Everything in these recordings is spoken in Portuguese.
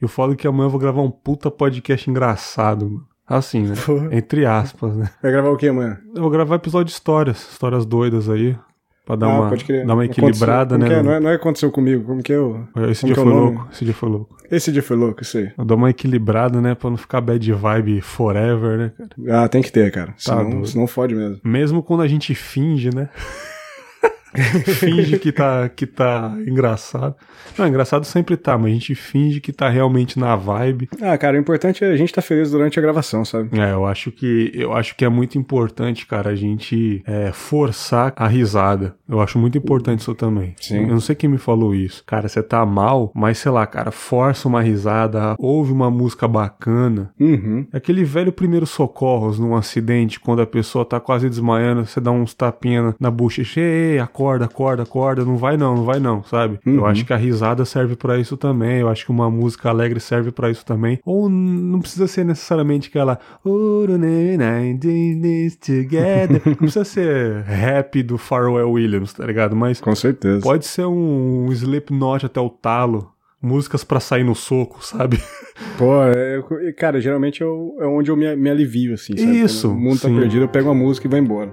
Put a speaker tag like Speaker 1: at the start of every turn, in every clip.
Speaker 1: E o foda é que amanhã eu vou gravar um puta podcast engraçado, mano. Assim, né?
Speaker 2: Porra.
Speaker 1: Entre aspas, né?
Speaker 2: Vai gravar o que amanhã?
Speaker 1: Eu vou gravar episódio de histórias, histórias doidas aí. Pra dar,
Speaker 2: Ah,
Speaker 1: uma, dar uma equilibrada, né?
Speaker 2: é? Não, é, não é aconteceu comigo, como que é o...
Speaker 1: Esse
Speaker 2: como
Speaker 1: dia
Speaker 2: é
Speaker 1: foi louco. Esse dia foi louco.
Speaker 2: Esse dia foi louco, isso aí.
Speaker 1: Eu dou uma equilibrada, né? Pra não ficar bad vibe forever, né, cara?
Speaker 2: Ah, tem que ter, cara. Senão,
Speaker 1: doido.
Speaker 2: senão fode mesmo.
Speaker 1: Mesmo quando a gente finge, né? finge que tá, que tá engraçado. Não, engraçado sempre tá, mas a gente finge que tá realmente na vibe.
Speaker 2: Ah, cara, o importante é a gente estar feliz durante a gravação, sabe?
Speaker 1: É, eu acho que eu acho que é muito importante, cara, a gente é, forçar a risada. Eu acho muito importante isso também.
Speaker 2: Sim.
Speaker 1: Eu não sei quem me falou isso. Cara, você tá mal, mas sei lá, cara, força uma risada, ouve uma música bacana.
Speaker 2: Uhum.
Speaker 1: É Aquele velho primeiro socorros num acidente, quando a pessoa tá quase desmaiando, você dá uns tapinhas na bochecha, ei, acorda, acorda, acorda, não vai não, não vai não, sabe? Eu
Speaker 2: Uhum.
Speaker 1: acho que a risada serve pra isso também, eu acho que uma música alegre serve pra isso também. Ou não precisa ser necessariamente aquela "Oh, I did this together. Não precisa ser rap do Pharrell Williams, tá ligado? Mas
Speaker 2: Com certeza.
Speaker 1: pode ser um Slipknot até o talo. Músicas pra sair no soco, sabe?
Speaker 2: Pô, é, eu- cara, geralmente eu- é onde eu me, me alivio, assim, sabe?
Speaker 1: Isso,
Speaker 2: Quando o mundo tá
Speaker 1: sim.
Speaker 2: perdido, eu pego uma música e vou embora.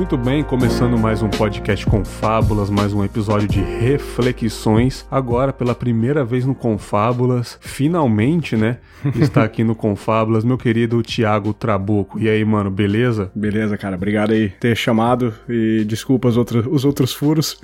Speaker 1: Muito bem, começando mais um podcast com fábulas, mais um episódio de reflexões. Agora, pela primeira vez no Confábulas, finalmente, né? Está aqui no Confábulas, meu querido Thiago Trabuco. E aí, mano, beleza?
Speaker 2: Beleza, cara. Obrigado aí por ter chamado e desculpa os outros, os outros furos.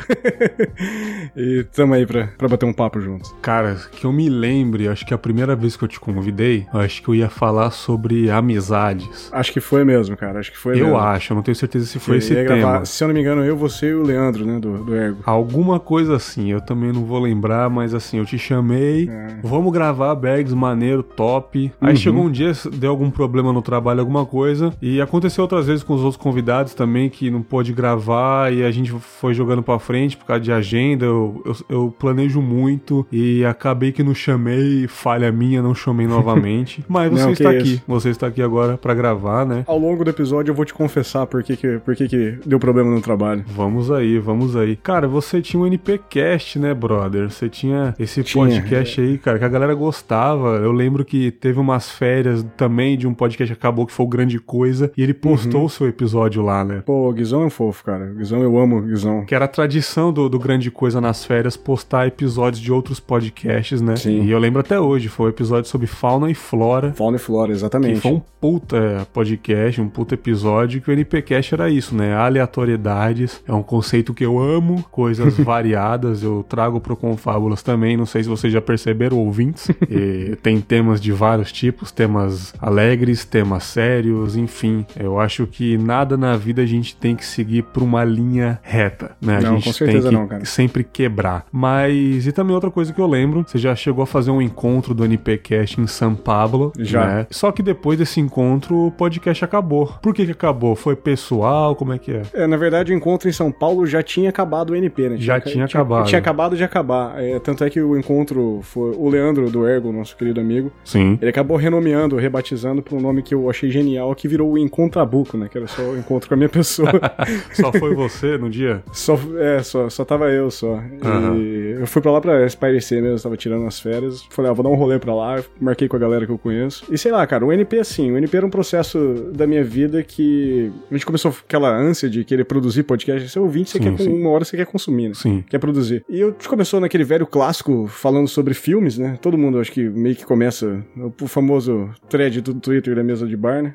Speaker 2: e tamo aí pra, pra bater um papo juntos.
Speaker 1: Cara, que eu me lembre, acho que a primeira vez que eu te convidei, acho que eu ia falar sobre amizades.
Speaker 2: Acho que foi mesmo, cara. Acho que foi
Speaker 1: Eu
Speaker 2: mesmo.
Speaker 1: acho, eu não tenho certeza se foi
Speaker 2: Eu
Speaker 1: esse tema.
Speaker 2: gravar, se eu não me engano, eu, você e o Leandro, né, do, do Ergo.
Speaker 1: Alguma coisa assim, eu também não vou lembrar, mas assim, eu te chamei,
Speaker 2: É.
Speaker 1: vamos gravar Bergs maneiro, top. Aí
Speaker 2: Uhum.
Speaker 1: chegou um dia, deu algum problema no trabalho, alguma coisa, e aconteceu outras vezes com os outros convidados também que não pôde gravar e a gente foi jogando pra frente por causa de agenda. Eu, eu, eu planejo muito e acabei que não chamei, falha minha, não chamei novamente. Mas você
Speaker 2: Não,
Speaker 1: está
Speaker 2: isso.
Speaker 1: aqui, você está aqui agora pra gravar, né?
Speaker 2: Ao longo do episódio eu vou te confessar por que, que, por que, que deu problema no trabalho.
Speaker 1: Vamos aí, vamos aí. Cara, você tinha um NPcast, né, brother? Você tinha esse
Speaker 2: Tinha,
Speaker 1: podcast aí, cara, que a galera gostava. Eu lembro que teve umas férias também de um podcast que acabou que foi o Grande Coisa e ele postou
Speaker 2: Uhum.
Speaker 1: o seu episódio lá, né?
Speaker 2: Pô, o Guizão é um fofo, cara. O Guizão, eu amo o Guizão.
Speaker 1: Que era a tradição do, do Grande Coisa nas férias postar episódios de outros podcasts, né?
Speaker 2: Sim.
Speaker 1: E eu lembro até hoje, foi o episódio sobre fauna e flora.
Speaker 2: Fauna e Flora,
Speaker 1: Que
Speaker 2: exatamente.
Speaker 1: foi um puta é, podcast, um puta episódio, que o NPcast era isso, né? Aleatoriedades. É um conceito que eu amo, coisas variadas. Eu trago pro Confábulas também. Não sei se vocês já perceberam, ouvintes. E tem temas de vários tipos, temas alegres, temas sérios, enfim. Eu acho que nada na vida a gente tem que seguir por uma linha reta, né? A
Speaker 2: Não,
Speaker 1: gente tem que
Speaker 2: não, cara.
Speaker 1: sempre quebrar. Mas, e também outra coisa que eu lembro, você já chegou a fazer um encontro do NPcast em São Paulo,
Speaker 2: Já.
Speaker 1: né? Só que depois desse encontro, o podcast acabou. Por que que acabou? Foi pessoal? Como é que é?
Speaker 2: É, na verdade, o encontro em São Paulo já tinha acabado o NP, né?
Speaker 1: Já tinha acabado.
Speaker 2: Tinha acabado de acabar. É, tanto é que o encontro foi o Leandro do Ergo, nosso querido amigo.
Speaker 1: Sim.
Speaker 2: Ele acabou renomeando, rebatizando para um nome que eu achei genial, que virou o Encontrabuco, né? Que era só o encontro com a minha pessoa.
Speaker 1: Só foi você no dia?
Speaker 2: só, é, só, só tava eu só.
Speaker 1: Aham.
Speaker 2: E eu fui pra lá pra espairecer mesmo, tava tirando as férias. Falei, ah, vou dar um rolê pra lá, marquei com a galera que eu conheço. E sei lá, cara, o NP assim, o NP era um processo da minha vida que a gente começou aquela ânsia de querer produzir podcast. Você é ouvinte, você
Speaker 1: Sim,
Speaker 2: quer
Speaker 1: sim.
Speaker 2: uma hora você quer consumir, né?
Speaker 1: Sim.
Speaker 2: quer produzir. E eu começou naquele velho clássico falando sobre filmes, né? Todo mundo acho que meio que começa o famoso thread do Twitter da mesa de bar, né?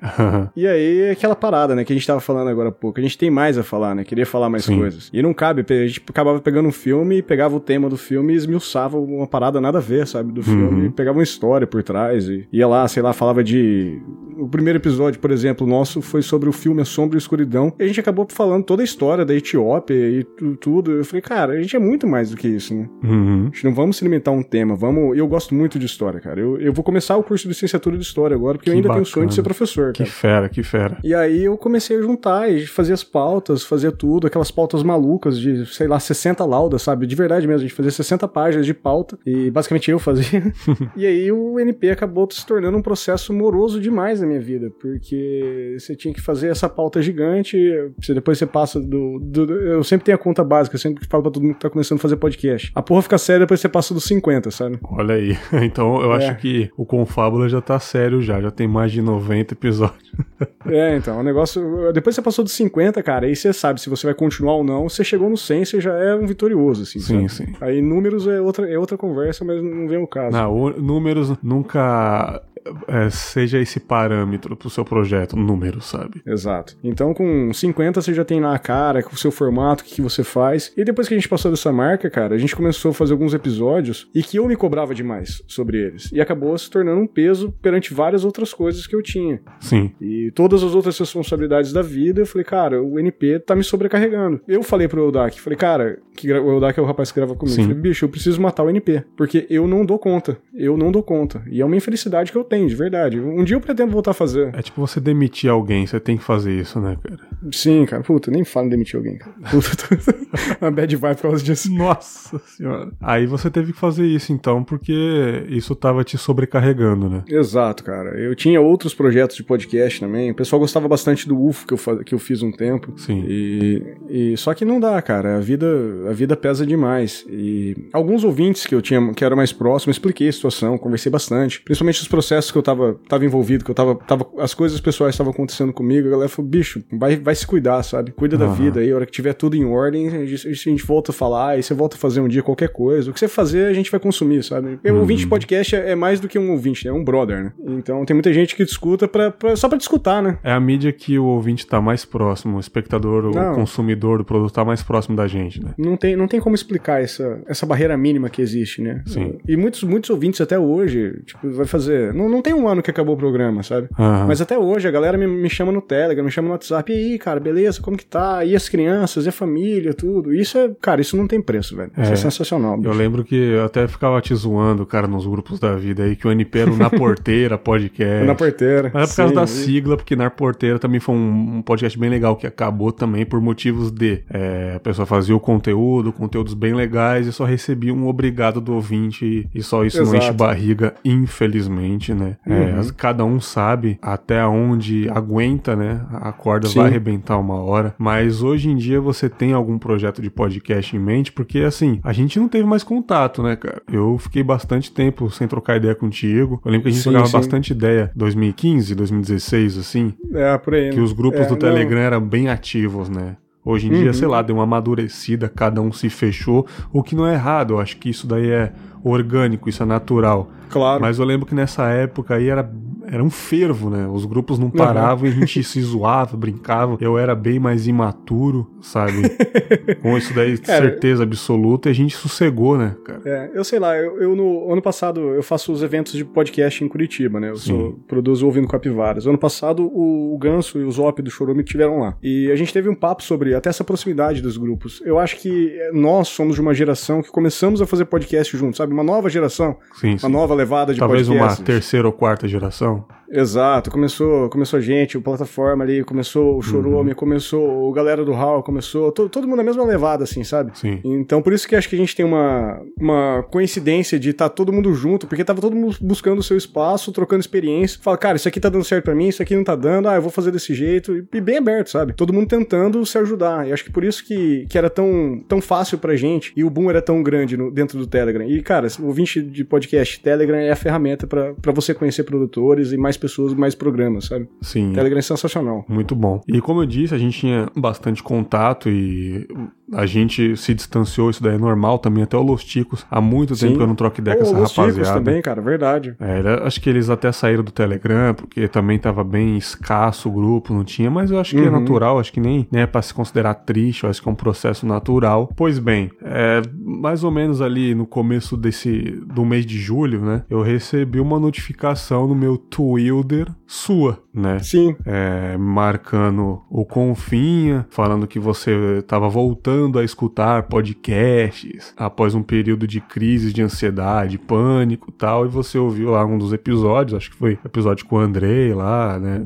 Speaker 2: E aí aquela parada, né, que a gente tava falando agora há pouco. A gente tem mais a falar, né? Queria falar mais
Speaker 1: Sim.
Speaker 2: coisas. E não cabe, a gente acabava pegando um filme, pegava o tema do filme e esmiuçava uma parada nada a ver, sabe, do filme,
Speaker 1: Uhum.
Speaker 2: e pegava uma história por trás e ia lá, sei lá, falava de o primeiro episódio, por exemplo, nosso foi sobre o filme A Sombra e a Escuridão. E a gente acabou falando toda a história da Etiópia e tudo. Eu falei, cara, a gente é muito mais do que isso, né? Uhum. A gente não vamos se limitar a um tema, vamos. Eu gosto muito de história, cara. Eu, eu vou começar o curso de licenciatura de história agora, porque que eu ainda bacana. tenho o sonho de ser professor.
Speaker 1: Que fera, que fera.
Speaker 2: E aí eu comecei a juntar e fazer as pautas, fazer tudo, aquelas pautas malucas de, sei lá, 60 laudas, sabe? De verdade mesmo, a gente fazia 60 páginas de pauta e basicamente eu fazia. e aí o NP acabou se tornando um processo moroso demais na minha vida, porque você tinha que fazer essa pauta gigante, você, depois você passa do, do, Eu sempre tenho a conta básica, sempre falo pra todo mundo que tá começando a fazer podcast. A porra fica séria, depois você passa dos 50, sabe?
Speaker 1: Olha aí. Então eu é. acho que o Confábula já tá sério já, já tem mais de 90 episódios.
Speaker 2: é, então, o negócio. Depois você passou dos 50, cara, aí você sabe se você vai continuar ou não. Você chegou no 100, você já é um vitorioso, assim.
Speaker 1: Sim,
Speaker 2: sabe?
Speaker 1: sim.
Speaker 2: Aí números é outra, é outra conversa, mas não vem o caso.
Speaker 1: Não, números nunca é, seja esse parâmetro pro seu projeto, número, sabe?
Speaker 2: Exato. Então, com 50, você já tem lá a cara, o seu formato, o que, que você faz. E depois que a gente passou dessa marca, cara, a gente começou a fazer alguns episódios e que eu me cobrava demais sobre eles. E acabou se tornando um peso perante várias outras coisas que eu tinha.
Speaker 1: Sim.
Speaker 2: E todas as outras responsabilidades da vida, eu falei, cara, o NP tá me sobrecarregando. Eu falei pro Eldak, falei, cara, que o Eldak é o rapaz que grava comigo. Sim. Falei, bicho, eu preciso matar o NP. Porque eu não dou conta. Eu não dou conta. E é uma infelicidade que eu tenho, de verdade. Um dia eu pretendo voltar a fazer.
Speaker 1: É tipo você demitir alguém, você tem que fazer isso, né, cara?
Speaker 2: Sim, cara. Puta, nem falo em demitir alguém, cara. Puta, uma bad vibe por causa disso.
Speaker 1: Nossa senhora. Aí você teve que fazer isso, então, porque isso tava te sobrecarregando, né?
Speaker 2: Exato, cara. Eu tinha outros projetos de podcast também. O pessoal gostava bastante do UFO que eu, que eu fiz um tempo.
Speaker 1: Sim.
Speaker 2: E, e só que não dá, cara. A vida, a vida pesa demais. E alguns ouvintes que eu tinha, que era mais próximo, expliquei a situação, conversei bastante. Principalmente os processos que eu tava, tava envolvido, que eu tava, tava as coisas pessoais estavam acontecendo comigo. A galera falou, bicho, vai, vai se cuidar, sabe? Cuida uhum. da vida aí. A hora que tiver tudo em ordem, a gente, a gente volta a falar, aí você volta a fazer um dia qualquer coisa. O que você fazer, a gente vai consumir, sabe? Uhum. Um ouvinte de podcast é, é, mais do que um ouvinte, é um brother, né? Então tem muita gente que discuta pra, pra, só pra discutar, né?
Speaker 1: É a mídia que o ouvinte tá mais próximo, o espectador, o não. consumidor do produto tá mais próximo da gente, né?
Speaker 2: Não tem, não tem como explicar essa, essa barreira mínima que existe, né?
Speaker 1: Sim.
Speaker 2: E muitos, muitos ouvintes até hoje, tipo, vai fazer. Não, não tem um ano que acabou o programa, sabe? Uhum. Mas até hoje a galera me, me chama no Telegram, me chama no WhatsApp. E aí, cara, beleza? Como que tá? E as crianças, e a família, tudo. Isso é, cara, isso não tem preço, velho. Isso é, é sensacional.
Speaker 1: Bicho. Eu lembro que eu até ficava te zoando, cara, nos grupos da vida aí, que o NP era o Na Porteira podcast.
Speaker 2: Na Porteira.
Speaker 1: Mas é por causa da sigla, porque Na Porteira também foi um, um, podcast bem legal que acabou também por motivos de é, a pessoa fazia o conteúdo, conteúdos bem legais e só recebia um obrigado do ouvinte e só isso Exato. não enche barriga, infelizmente, né? É, uhum. É, cada um sabe até onde aguenta, né? A corda Sim. vai arrebentar uma hora. Mas hoje em dia você tem algum projeto de podcast em mente? Porque assim, a gente não teve mais contato, né, cara? Eu fiquei bastante tempo sem trocar ideia contigo. Eu lembro que a gente sim, trocava sim. bastante ideia 2015, 2016, assim.
Speaker 2: É, por aí.
Speaker 1: Que os grupos é, do Telegram não... eram bem ativos, né? Hoje em uhum. dia, sei lá, deu uma amadurecida, cada um se fechou, o que não é errado. Eu acho que isso daí é orgânico, isso é natural.
Speaker 2: Claro.
Speaker 1: Mas eu lembro que nessa época aí era era um fervo, né? Os grupos não paravam uhum. e a gente se zoava, brincava. Eu era bem mais imaturo, sabe? Com isso daí, cara, certeza absoluta, e a gente sossegou, né, cara?
Speaker 2: É, eu sei lá, eu, eu, no ano passado eu faço os eventos de podcast em Curitiba, né? Eu sou, produzo Ouvindo Capivaras. Ano passado o, o Ganso e o Zop do Chorume tiveram lá. E a gente teve um papo sobre até essa proximidade dos grupos. Eu acho que nós somos de uma geração que começamos a fazer podcast juntos, sabe? Uma nova geração.
Speaker 1: Sim,
Speaker 2: uma
Speaker 1: sim.
Speaker 2: nova levada de
Speaker 1: Talvez uma terceira ou quarta geração.
Speaker 2: from Exato, começou, começou a gente, o plataforma ali, começou o Chorume, uhum. começou o galera do Hall, começou todo, todo mundo na mesma levada, assim, sabe?
Speaker 1: Sim.
Speaker 2: Então por isso que acho que a gente tem uma, uma coincidência de estar tá todo mundo junto, porque tava todo mundo buscando o seu espaço, trocando experiência. Fala, cara, isso aqui tá dando certo para mim, isso aqui não tá dando, ah, eu vou fazer desse jeito, e, bem aberto, sabe? Todo mundo tentando se ajudar. E acho que por isso que, que era tão, tão fácil pra gente e o boom era tão grande no, dentro do Telegram. E, cara, o ouvinte de podcast, Telegram é a ferramenta para você conhecer produtores e mais pessoas, mais programas, sabe?
Speaker 1: Sim.
Speaker 2: Telegram é sensacional.
Speaker 1: Muito bom. E como eu disse, a gente tinha bastante contato e a gente se distanciou, isso daí é normal também, até o Los Ticos. Há muito
Speaker 2: Sim.
Speaker 1: tempo que eu não troco ideia com essa
Speaker 2: Los Ticos
Speaker 1: rapaziada.
Speaker 2: também, cara, verdade.
Speaker 1: É, acho que eles até saíram do Telegram, porque também tava bem escasso o grupo, não tinha, mas eu acho que é
Speaker 2: Uhum.
Speaker 1: natural, acho que nem, nem é pra se considerar triste, eu acho que é um processo natural. Pois bem, é, mais ou menos ali no começo desse do mês de julho, né, eu recebi uma notificação no meu Twitter sua, né?
Speaker 2: Sim.
Speaker 1: é, marcando o Confinha, falando que você estava voltando a escutar podcasts após um período de crise de ansiedade, pânico e tal, e você ouviu lá um dos episódios, acho que foi o episódio com o Andrei lá, né?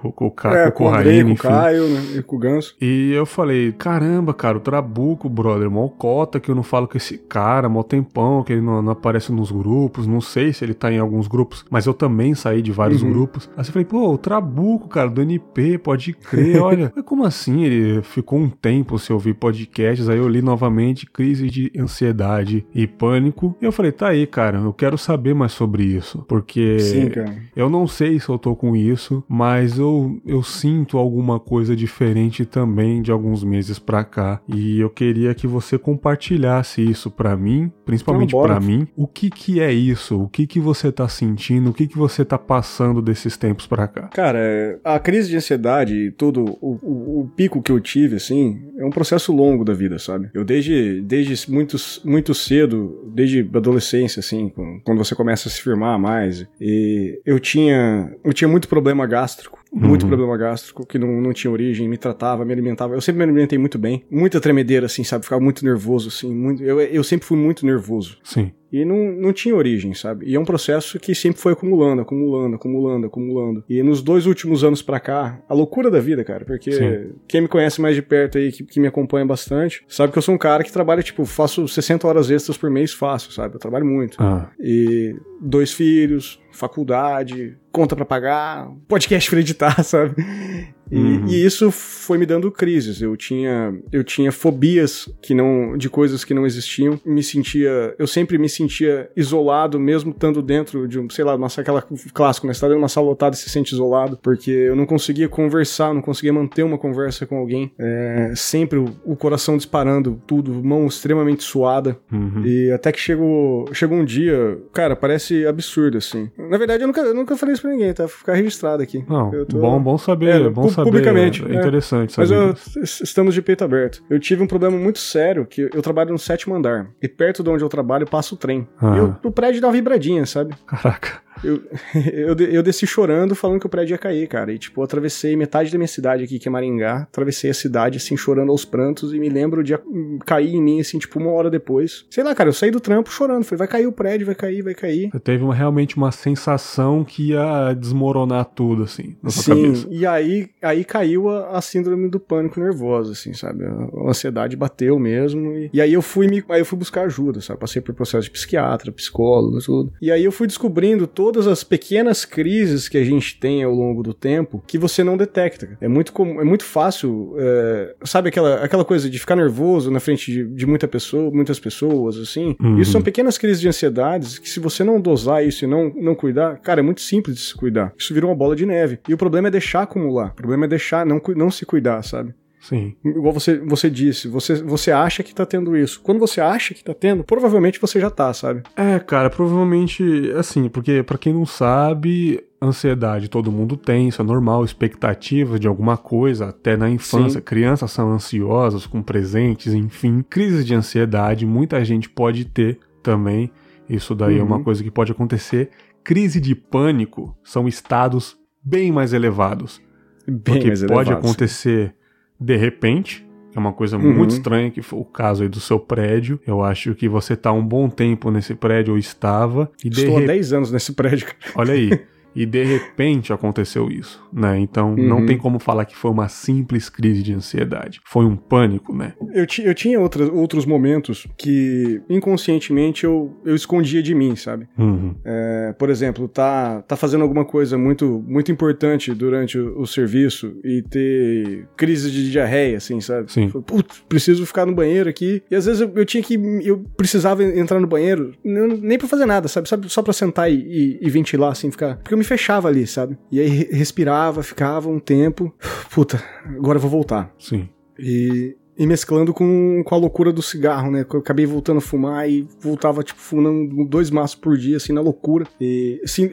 Speaker 1: Com, com, com,
Speaker 2: É,
Speaker 1: com
Speaker 2: o Andrei, com o. Caio né, e com o Ganso.
Speaker 1: E eu falei, caramba, cara, o Trabuco, brother, mó cota que eu não falo com esse cara, mó tempão que ele não, não aparece nos grupos, não sei se ele tá em alguns grupos, mas eu também saí de vários
Speaker 2: Uhum.
Speaker 1: grupos. Aí eu falei, pô, o Trabuco, cara, do NP, pode crer, olha. Mas como assim? Ele ficou um tempo sem ouvir podcasts, aí eu li novamente crise de ansiedade e pânico. E eu falei, tá aí, cara, eu quero saber mais sobre isso, porque
Speaker 2: Sim,
Speaker 1: eu não sei se eu tô com isso, mas eu, eu sinto alguma coisa diferente também de alguns meses pra cá. E eu queria que você compartilhasse isso pra mim, principalmente pra mim. O que que é isso? O que que você tá sentindo? O que que você tá passando desses tempos pra cá?
Speaker 2: Cara, é, a crise de ansiedade e todo o, o- o pico que eu tive, assim, é um processo longo da vida, sabe? Eu desde, desde muito, muito cedo, desde a adolescência, assim, quando você começa a se firmar mais, e eu tinha, eu tinha muito problema gástrico. Muito
Speaker 1: Uhum.
Speaker 2: problema gástrico, que não, não tinha origem, me tratava, me alimentava. Eu sempre me alimentei muito bem. Muita tremedeira, assim, sabe? Ficava muito nervoso, assim. Muito, eu, eu sempre fui muito nervoso.
Speaker 1: Sim.
Speaker 2: E não, não tinha origem, sabe? E é um processo que sempre foi acumulando, acumulando, acumulando, acumulando. E nos dois últimos anos pra cá, a loucura da vida, cara, porque
Speaker 1: Sim.
Speaker 2: quem me conhece mais de perto aí, que, que me acompanha bastante, sabe que eu sou um cara que trabalha, tipo, faço 60 horas extras por mês, fácil, sabe? Eu trabalho muito.
Speaker 1: Ah,
Speaker 2: E dois filhos, faculdade, conta pra pagar, podcast pra editar, sabe? E,
Speaker 1: Uhum.
Speaker 2: e isso foi me dando crises. Eu tinha, eu tinha fobias que não, de coisas que não existiam. Me sentia, eu sempre me sentia isolado, mesmo estando dentro de um, sei lá, uma, aquela clássico, né? Você tá dentro de uma sala lotada e se sente isolado, porque eu não conseguia conversar, não conseguia manter uma conversa com alguém. É, sempre o, o coração disparando, tudo, mão extremamente suada.
Speaker 1: uhum.
Speaker 2: E até que chegou, chegou um dia, cara, parece absurdo, assim. Na verdade, eu nunca, eu nunca falei isso pra ninguém, tá? Ficar registrado aqui.
Speaker 1: Não,
Speaker 2: tô-
Speaker 1: bom, bom saber,
Speaker 2: É,
Speaker 1: bom
Speaker 2: pu-
Speaker 1: saber.
Speaker 2: publicamente,
Speaker 1: É
Speaker 2: é.
Speaker 1: interessante
Speaker 2: Mas eu- estamos de peito aberto. Eu tive um problema muito sério, que eu trabalho no sétimo andar. E perto de onde eu trabalho passa o trem.
Speaker 1: Ah.
Speaker 2: E o prédio dá uma vibradinha, sabe?
Speaker 1: Caraca.
Speaker 2: Eu, eu, eu desci chorando, falando que o prédio ia cair, cara. E, tipo, eu atravessei metade da minha cidade aqui, que é Maringá. Atravessei a cidade, assim, chorando aos prantos. E me lembro de cair em mim, assim, tipo, uma hora depois. Sei lá, cara, eu saí do trampo chorando. Falei, vai cair o prédio, vai cair, vai cair.
Speaker 1: Você teve uma- realmente uma sensação que ia desmoronar tudo, assim, na sua
Speaker 2: Sim,
Speaker 1: cabeça.
Speaker 2: e aí, aí caiu a, a síndrome do pânico nervoso, assim, sabe? A, a ansiedade bateu mesmo. E, e aí eu fui me, aí eu fui buscar ajuda, sabe? Passei por processo de psiquiatra, psicólogo, tudo. E aí eu fui descobrindo todas as pequenas crises que a gente tem ao longo do tempo que você não detecta. É muito comum, é muito fácil, é, sabe aquela, aquela coisa de ficar nervoso na frente de, de muita pessoa, muitas pessoas, assim?
Speaker 1: Uhum.
Speaker 2: Isso são pequenas crises de ansiedades que se você não dosar isso e não, não cuidar, cara, é muito simples de se cuidar. Isso vira uma bola de neve. E o problema é deixar acumular. O problema é deixar, não, não se cuidar, sabe?
Speaker 1: Sim.
Speaker 2: Igual você, você disse, você, você acha que tá tendo isso. Quando você acha que tá tendo, provavelmente você já tá, sabe?
Speaker 1: É, cara, provavelmente, assim, porque pra quem não sabe, ansiedade todo mundo tem, isso é normal, expectativas de alguma coisa, até na infância,
Speaker 2: Sim.
Speaker 1: crianças são ansiosas com presentes, enfim, crises de ansiedade, muita gente pode ter também, isso daí é uma
Speaker 2: Uhum.
Speaker 1: coisa que pode acontecer. Crise de pânico são estados bem mais elevados,
Speaker 2: Bem
Speaker 1: porque
Speaker 2: mais
Speaker 1: pode
Speaker 2: elevado,
Speaker 1: acontecer de repente, é uma coisa
Speaker 2: Uhum.
Speaker 1: muito estranha, que foi o caso aí do seu prédio. Eu acho que você tá um bom tempo nesse prédio, ou estava, e de
Speaker 2: Estou há
Speaker 1: re-
Speaker 2: 10 anos nesse prédio.
Speaker 1: Olha aí. E de repente aconteceu isso, né? Então
Speaker 2: Uhum.
Speaker 1: não tem como falar que foi uma simples crise de ansiedade. Foi um pânico, né?
Speaker 2: Eu, ti- eu tinha outras, outros momentos que inconscientemente eu, eu escondia de mim, sabe?
Speaker 1: Uhum.
Speaker 2: É, por exemplo, tá, tá fazendo alguma coisa muito, muito importante durante o, o serviço e ter crise de diarreia, assim, sabe?
Speaker 1: Sim.
Speaker 2: Putz, preciso ficar no banheiro aqui. E às vezes eu, eu tinha que. Eu precisava entrar no banheiro, nem pra fazer nada, sabe? sabe? Só pra sentar e, e- e ventilar, assim, ficar. Porque eu me fechava ali, sabe? E aí re- respirava, ficava um tempo. Puta, agora eu vou voltar.
Speaker 1: Sim.
Speaker 2: E, e mesclando com, com a loucura do cigarro, né? Eu acabei voltando a fumar e voltava, tipo, fumando dois maços por dia, assim, na loucura. E, assim,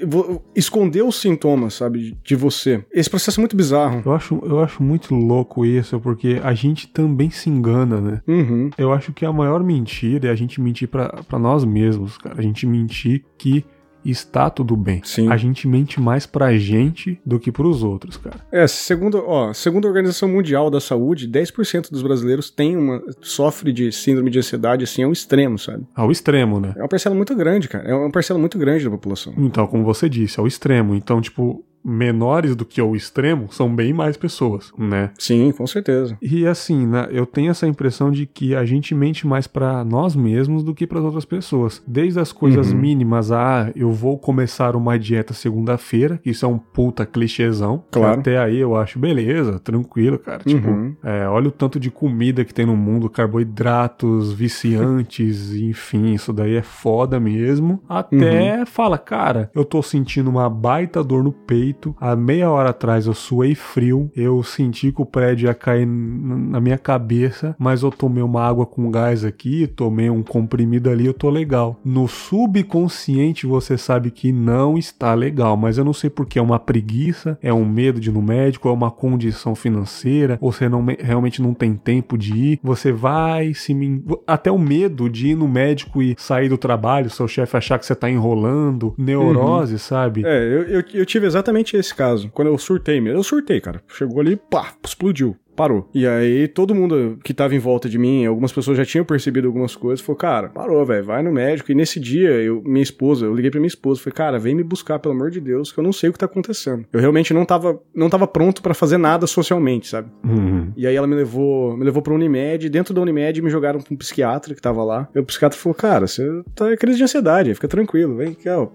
Speaker 2: esconder os sintomas, sabe, de você. Esse processo é muito bizarro.
Speaker 1: Eu acho, eu acho muito louco isso, porque a gente também se engana, né?
Speaker 2: Uhum.
Speaker 1: Eu acho que a maior mentira é a gente mentir para nós mesmos, cara. A gente mentir que está tudo bem.
Speaker 2: Sim.
Speaker 1: A gente mente mais pra gente do que pros outros, cara.
Speaker 2: É, segundo, ó, segundo a Organização Mundial da Saúde, 10% dos brasileiros tem uma sofre de síndrome de ansiedade assim ao extremo, sabe?
Speaker 1: Ao extremo, né?
Speaker 2: É uma parcela muito grande, cara. É uma parcela muito grande da população.
Speaker 1: Então, como você disse, ao extremo. Então, tipo, menores do que o extremo são bem mais pessoas, né?
Speaker 2: Sim, com certeza.
Speaker 1: E assim, né, eu tenho essa impressão de que a gente mente mais para nós mesmos do que para outras pessoas. Desde as coisas uhum. mínimas, ah, eu vou começar uma dieta segunda-feira, isso é um puta clichêzão.
Speaker 2: Claro.
Speaker 1: Até aí eu acho beleza, tranquilo, cara. Tipo,
Speaker 2: uhum.
Speaker 1: é, olha o tanto de comida que tem no mundo, carboidratos, viciantes, enfim, isso daí é foda mesmo. Até uhum. fala, cara, eu tô sentindo uma baita dor no peito Há meia hora atrás eu suei frio, eu senti que o prédio ia cair na minha cabeça, mas eu tomei uma água com gás aqui, tomei um comprimido ali, eu tô legal. No subconsciente você sabe que não está legal, mas eu não sei porque é uma preguiça, é um medo de ir no médico, é uma condição financeira, ou você não, realmente não tem tempo de ir, você vai se até o medo de ir no médico e sair do trabalho, seu chefe achar que você tá enrolando, neurose, uhum. sabe?
Speaker 2: É, eu, eu, eu tive exatamente exatamente esse caso. Quando eu surtei mesmo. Eu surtei, cara. Chegou ali, pá, explodiu parou. E aí todo mundo que tava em volta de mim, algumas pessoas já tinham percebido algumas coisas, falou, cara, parou, velho, vai no médico. E nesse dia, eu, minha esposa, eu liguei pra minha esposa, falei, cara, vem me buscar, pelo amor de Deus, que eu não sei o que tá acontecendo. Eu realmente não tava, não tava pronto para fazer nada socialmente, sabe?
Speaker 1: Uhum.
Speaker 2: E aí ela me levou, me levou pra Unimed, dentro da Unimed me jogaram pra um psiquiatra que tava lá. E o psiquiatra falou, cara, você tá em crise de ansiedade, fica tranquilo, vem aqui, ó,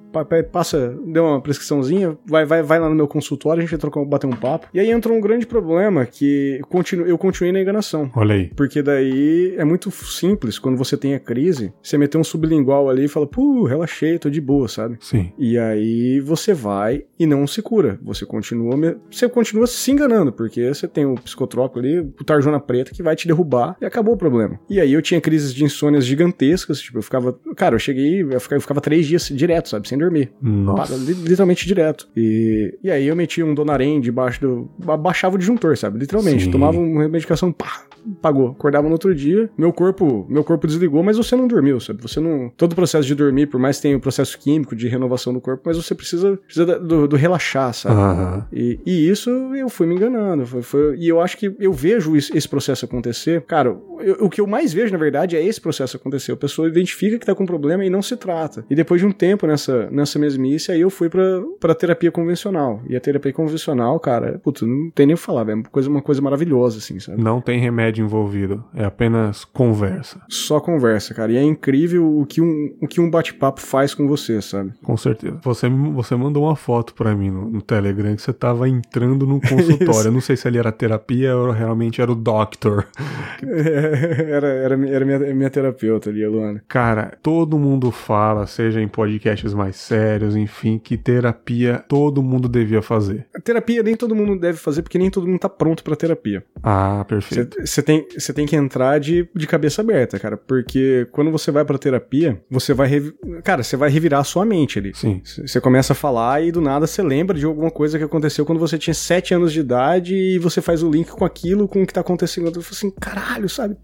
Speaker 2: passa, deu uma prescriçãozinha, vai, vai, vai lá no meu consultório, a gente vai trocar, bater um papo. E aí entrou um grande problema que continu, eu continuei na enganação.
Speaker 1: Olha aí.
Speaker 2: Porque daí é muito simples, quando você tem a crise, você meter um sublingual ali e fala, pô, relaxei, tô de boa, sabe?
Speaker 1: Sim.
Speaker 2: E aí você vai e não se cura. Você continua, você continua se enganando, porque você tem o psicotrópico ali, o tarjona preta, que vai te derrubar e acabou o problema. E aí eu tinha crises de insônias gigantescas, tipo, eu ficava, cara, eu cheguei, eu ficava, eu ficava três dias direto, sabe, sem dormir.
Speaker 1: Nossa.
Speaker 2: Literalmente direto. E, e aí eu metia um Donarém debaixo do, baixava o disjuntor, sabe, literalmente. Sim. Tomava um medicação, pá, pagou. Acordava no outro dia, meu corpo, meu corpo desligou, mas você não dormiu, sabe? Você não. Todo o processo de dormir, por mais que tenha o um processo químico de renovação do corpo, mas você precisa, precisa do, do relaxar, sabe?
Speaker 1: Uhum.
Speaker 2: E, e, isso eu fui me enganando. Foi, foi, e eu acho que eu vejo isso, esse processo acontecer. Cara, eu, o que eu mais vejo, na verdade, é esse processo acontecer. A pessoa identifica que tá com um problema e não se trata. E depois de um tempo nessa, nessa mesmice, aí eu fui pra, pra terapia convencional. E a terapia convencional, cara, puto, não tem nem o que falar, é uma coisa, uma coisa maravilhosa, assim, sabe?
Speaker 1: Não tem remédio envolvido, é apenas conversa.
Speaker 2: Só conversa, cara. E é incrível o que um, o que um bate-papo faz com você, sabe?
Speaker 1: Com certeza. Você, você mandou uma foto para mim no, no, Telegram que você tava entrando no consultório. Eu não sei se ali era terapia ou realmente era o doctor.
Speaker 2: era, era, era minha, minha terapeuta ali, a Luana.
Speaker 1: Cara, todo mundo fala, seja em podcasts mais sérios, enfim, que terapia todo mundo devia fazer.
Speaker 2: A terapia nem todo mundo deve fazer, porque nem todo mundo tá pronto pra terapia.
Speaker 1: Ah, perfeito.
Speaker 2: Você tem, tem que entrar de, de cabeça aberta, cara, porque quando você vai pra terapia, você vai. Cara, você vai revirar a sua mente ali.
Speaker 1: Sim.
Speaker 2: Você começa a falar e do nada você lembra de alguma coisa que aconteceu quando você tinha 7 anos de idade e você faz o link com aquilo, com o que tá acontecendo. Eu assim, caralho, sabe?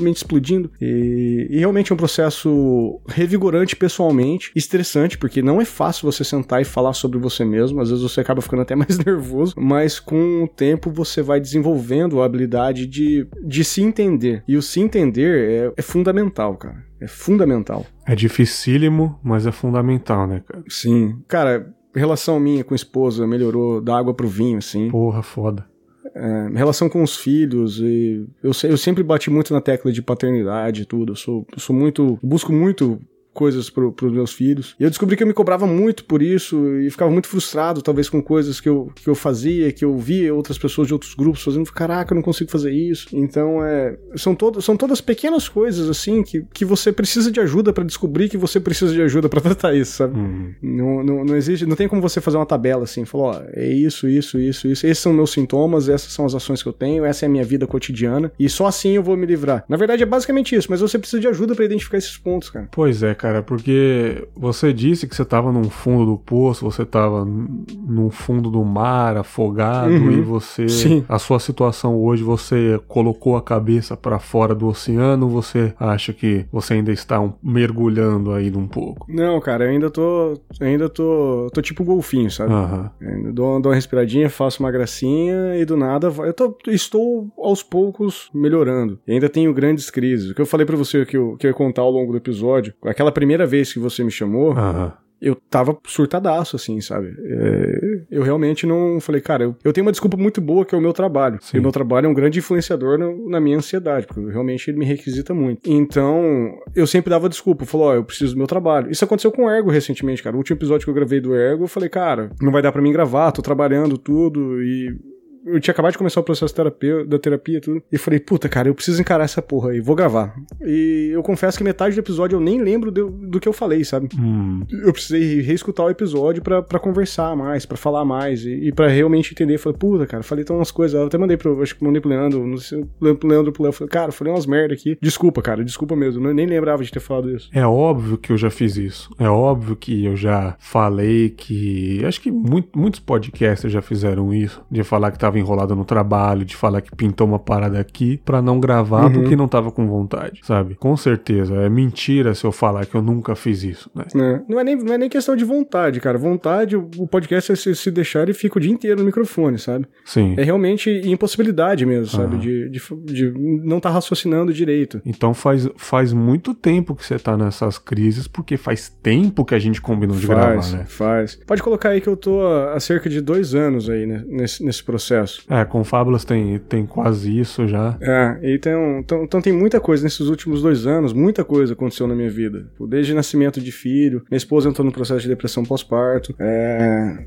Speaker 2: mente explodindo. E, e realmente é um processo revigorante pessoalmente, estressante, porque não é fácil você sentar e falar sobre você mesmo. Às vezes você acaba ficando até mais nervoso, mas com o tempo você vai desenvolvendo a habilidade de, de se entender. E o se entender é, é fundamental, cara. É fundamental.
Speaker 1: É dificílimo, mas é fundamental, né, cara?
Speaker 2: Sim. Cara, relação minha com a esposa melhorou da água pro vinho, assim.
Speaker 1: Porra, foda.
Speaker 2: É, relação com os filhos e eu, eu sempre bati muito na tecla de paternidade e tudo. Eu sou, eu sou muito, busco muito coisas pro, pros meus filhos. E eu descobri que eu me cobrava muito por isso e ficava muito frustrado, talvez, com coisas que eu, que eu fazia, que eu via outras pessoas de outros grupos fazendo. Caraca, eu não consigo fazer isso. Então, é, são, todo, são todas pequenas coisas, assim, que, que você precisa de ajuda para descobrir que você precisa de ajuda para tratar isso, sabe? Uhum. Não, não, não existe, não tem como você fazer uma tabela assim, falar, ó, é isso, isso, isso, isso, esses são meus sintomas, essas são as ações que eu tenho, essa é a minha vida cotidiana, e só assim eu vou me livrar. Na verdade, é basicamente isso, mas você precisa de ajuda para identificar esses pontos, cara.
Speaker 1: Pois é, cara, porque você disse que você tava no fundo do poço, você tava no fundo do mar, afogado, uhum. e você. Sim. A sua situação hoje, você colocou a cabeça para fora do oceano, você acha que você ainda está um, mergulhando aí um pouco?
Speaker 2: Não, cara, eu ainda tô. Ainda tô. tô tipo golfinho, sabe? Uhum. Dou, dou uma respiradinha, faço uma gracinha e do nada. Eu tô, estou aos poucos melhorando. E ainda tenho grandes crises. O que eu falei para você que eu, que eu ia contar ao longo do episódio, aquela primeira vez que você me chamou, uhum eu tava surtadaço, assim, sabe? É, eu realmente não falei, cara, eu, eu, tenho uma desculpa muito boa que é o meu trabalho. Sim. E o meu trabalho é um grande influenciador no, na minha ansiedade, porque realmente ele me requisita muito. Então, eu sempre dava desculpa, falou, ó, oh, eu preciso do meu trabalho. Isso aconteceu com o Ergo recentemente, cara. O último episódio que eu gravei do Ergo, eu falei, cara, não vai dar para mim gravar, tô trabalhando tudo e eu tinha acabado de começar o processo terapia, da terapia e tudo. E falei, puta, cara, eu preciso encarar essa porra aí, vou gravar. E eu confesso que metade do episódio eu nem lembro do, do que eu falei, sabe? Hum. Eu precisei reescutar o episódio para conversar mais, para falar mais e, e para realmente entender. Falei, puta, cara, falei tão umas coisas. Eu até mandei pro, acho que mandei pro Leandro, não sei, pro Leandro pro Léo. Falei, cara, falei umas merda aqui. Desculpa, cara, desculpa mesmo. Eu nem lembrava de ter falado isso.
Speaker 1: É óbvio que eu já fiz isso. É óbvio que eu já falei que. Acho que muito, muitos podcasters já fizeram isso, de falar que tava enrolado no trabalho, de falar que pintou uma parada aqui para não gravar uhum. porque não tava com vontade, sabe? Com certeza, é mentira se eu falar que eu nunca fiz isso, né?
Speaker 2: É. Não, é nem, não é nem questão de vontade, cara. Vontade, o podcast é se, se deixar e fica o dia inteiro no microfone, sabe?
Speaker 1: Sim.
Speaker 2: É realmente impossibilidade mesmo, sabe? De, de, de, não estar tá raciocinando direito.
Speaker 1: Então faz, faz muito tempo que você tá nessas crises, porque faz tempo que a gente combinou de
Speaker 2: faz,
Speaker 1: gravar, né?
Speaker 2: Faz. Pode colocar aí que eu tô há cerca de dois anos aí, né? Nesse, nesse processo.
Speaker 1: É, com Fábulas tem, tem quase isso já.
Speaker 2: É, então, então, então tem muita coisa nesses últimos dois anos, muita coisa aconteceu na minha vida. Desde nascimento de filho, minha esposa entrou no processo de depressão pós-parto, é,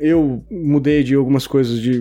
Speaker 2: eu mudei de algumas coisas de,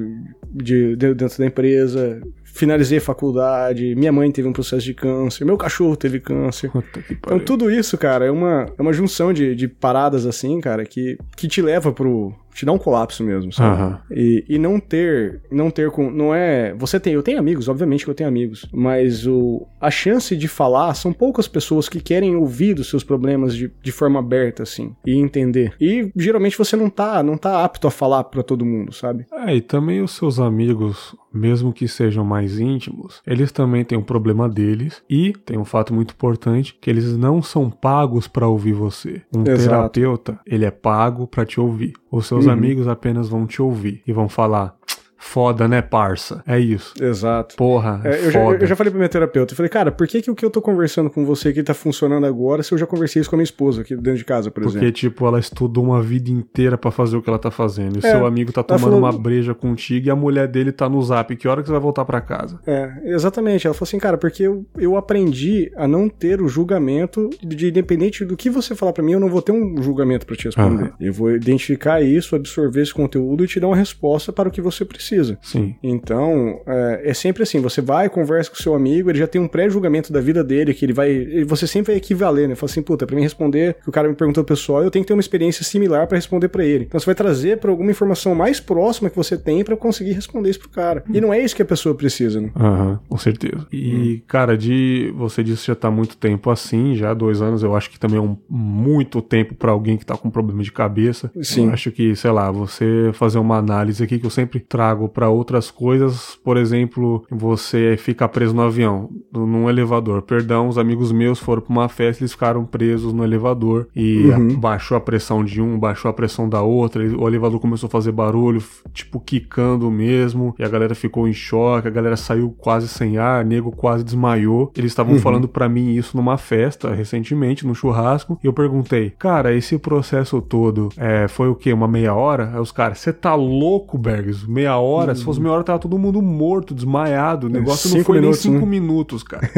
Speaker 2: de, de, dentro da empresa, finalizei a faculdade, minha mãe teve um processo de câncer, meu cachorro teve câncer. Então tudo isso, cara, é uma, é uma junção de, de paradas assim, cara, que, que te leva pro, te dá um colapso mesmo, sabe? Uhum. E, e não ter, não ter com, não é, você tem, eu tenho amigos, obviamente que eu tenho amigos, mas o, a chance de falar são poucas pessoas que querem ouvir dos seus problemas de, de forma aberta, assim, e entender. E geralmente você não tá, não tá apto a falar para todo mundo, sabe?
Speaker 1: É, e também os seus amigos, mesmo que sejam mais íntimos, eles também têm um problema deles e tem um fato muito importante que eles não são pagos para ouvir você. Um Exato. terapeuta, ele é pago para te ouvir. Os seus uhum. amigos apenas vão te ouvir e vão falar: Foda, né, parça? É isso.
Speaker 2: Exato.
Speaker 1: Porra,
Speaker 2: é, eu, já, eu, já, falei pro minha terapeuta, eu falei, cara, por que, que o que eu tô conversando com você aqui tá funcionando agora se eu já conversei isso com a minha esposa aqui dentro de casa, por
Speaker 1: Porque,
Speaker 2: exemplo?
Speaker 1: Porque, tipo, ela estudou uma vida inteira para fazer o que ela tá fazendo. E é, seu amigo tá tomando falou... uma breja contigo e a mulher dele tá no zap. Que hora que você vai voltar para casa?
Speaker 2: É, exatamente. Ela falou assim, cara, porque eu, eu aprendi a não ter o julgamento de independente do que você falar para mim, eu não vou ter um julgamento para te responder. Eu vou identificar isso, absorver esse conteúdo e te dar uma resposta para o que você precisa precisa.
Speaker 1: Sim.
Speaker 2: Então, é, é, sempre assim, você vai, conversa com o seu amigo, ele já tem um pré-julgamento da vida dele, que ele vai, você sempre vai equivaler, né? Fala assim, puta, pra mim responder que o cara me perguntou pessoal, eu tenho que ter uma experiência similar para responder para ele. Então você vai trazer para alguma informação mais próxima que você tem para conseguir responder isso pro cara. E não é isso que a pessoa precisa, né?
Speaker 1: Aham, uhum, com certeza. E, hum. cara, de você disse que já tá muito tempo assim, já dois anos, eu acho que também é um muito tempo para alguém que tá com problema de cabeça.
Speaker 2: Sim.
Speaker 1: Eu acho que, sei lá, você fazer uma análise aqui que eu sempre trago trago para outras coisas, por exemplo, você fica preso no avião, num elevador. Perdão, os amigos meus foram para uma festa, eles ficaram presos no elevador e uhum. baixou a pressão de um, baixou a pressão da outra, o elevador começou a fazer barulho, tipo quicando mesmo, e a galera ficou em choque, a galera saiu quase sem ar, nego quase desmaiou. Eles estavam uhum. falando para mim isso numa festa recentemente, no churrasco, e eu perguntei, cara, esse processo todo é, foi o que? Uma meia hora? Aí os caras, você tá louco, Bergs? Meia hora hora. Hum. Se fosse meia hora, tava todo mundo morto, desmaiado. O negócio
Speaker 2: cinco
Speaker 1: não foi
Speaker 2: minutos,
Speaker 1: nem cinco
Speaker 2: né?
Speaker 1: minutos, cara.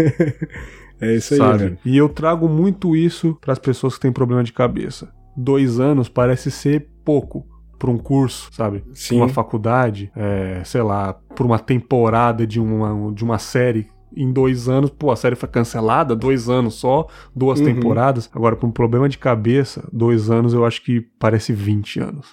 Speaker 2: É isso aí, velho.
Speaker 1: E eu trago muito isso para as pessoas que têm problema de cabeça. Dois anos parece ser pouco para um curso, sabe?
Speaker 2: Sim.
Speaker 1: Uma faculdade, é, sei lá, por uma temporada de uma, de uma série. Em dois anos, pô, a série foi cancelada, dois anos só, duas
Speaker 2: Uhum.
Speaker 1: temporadas. Agora, para um problema de cabeça, dois anos eu acho que parece 20 anos.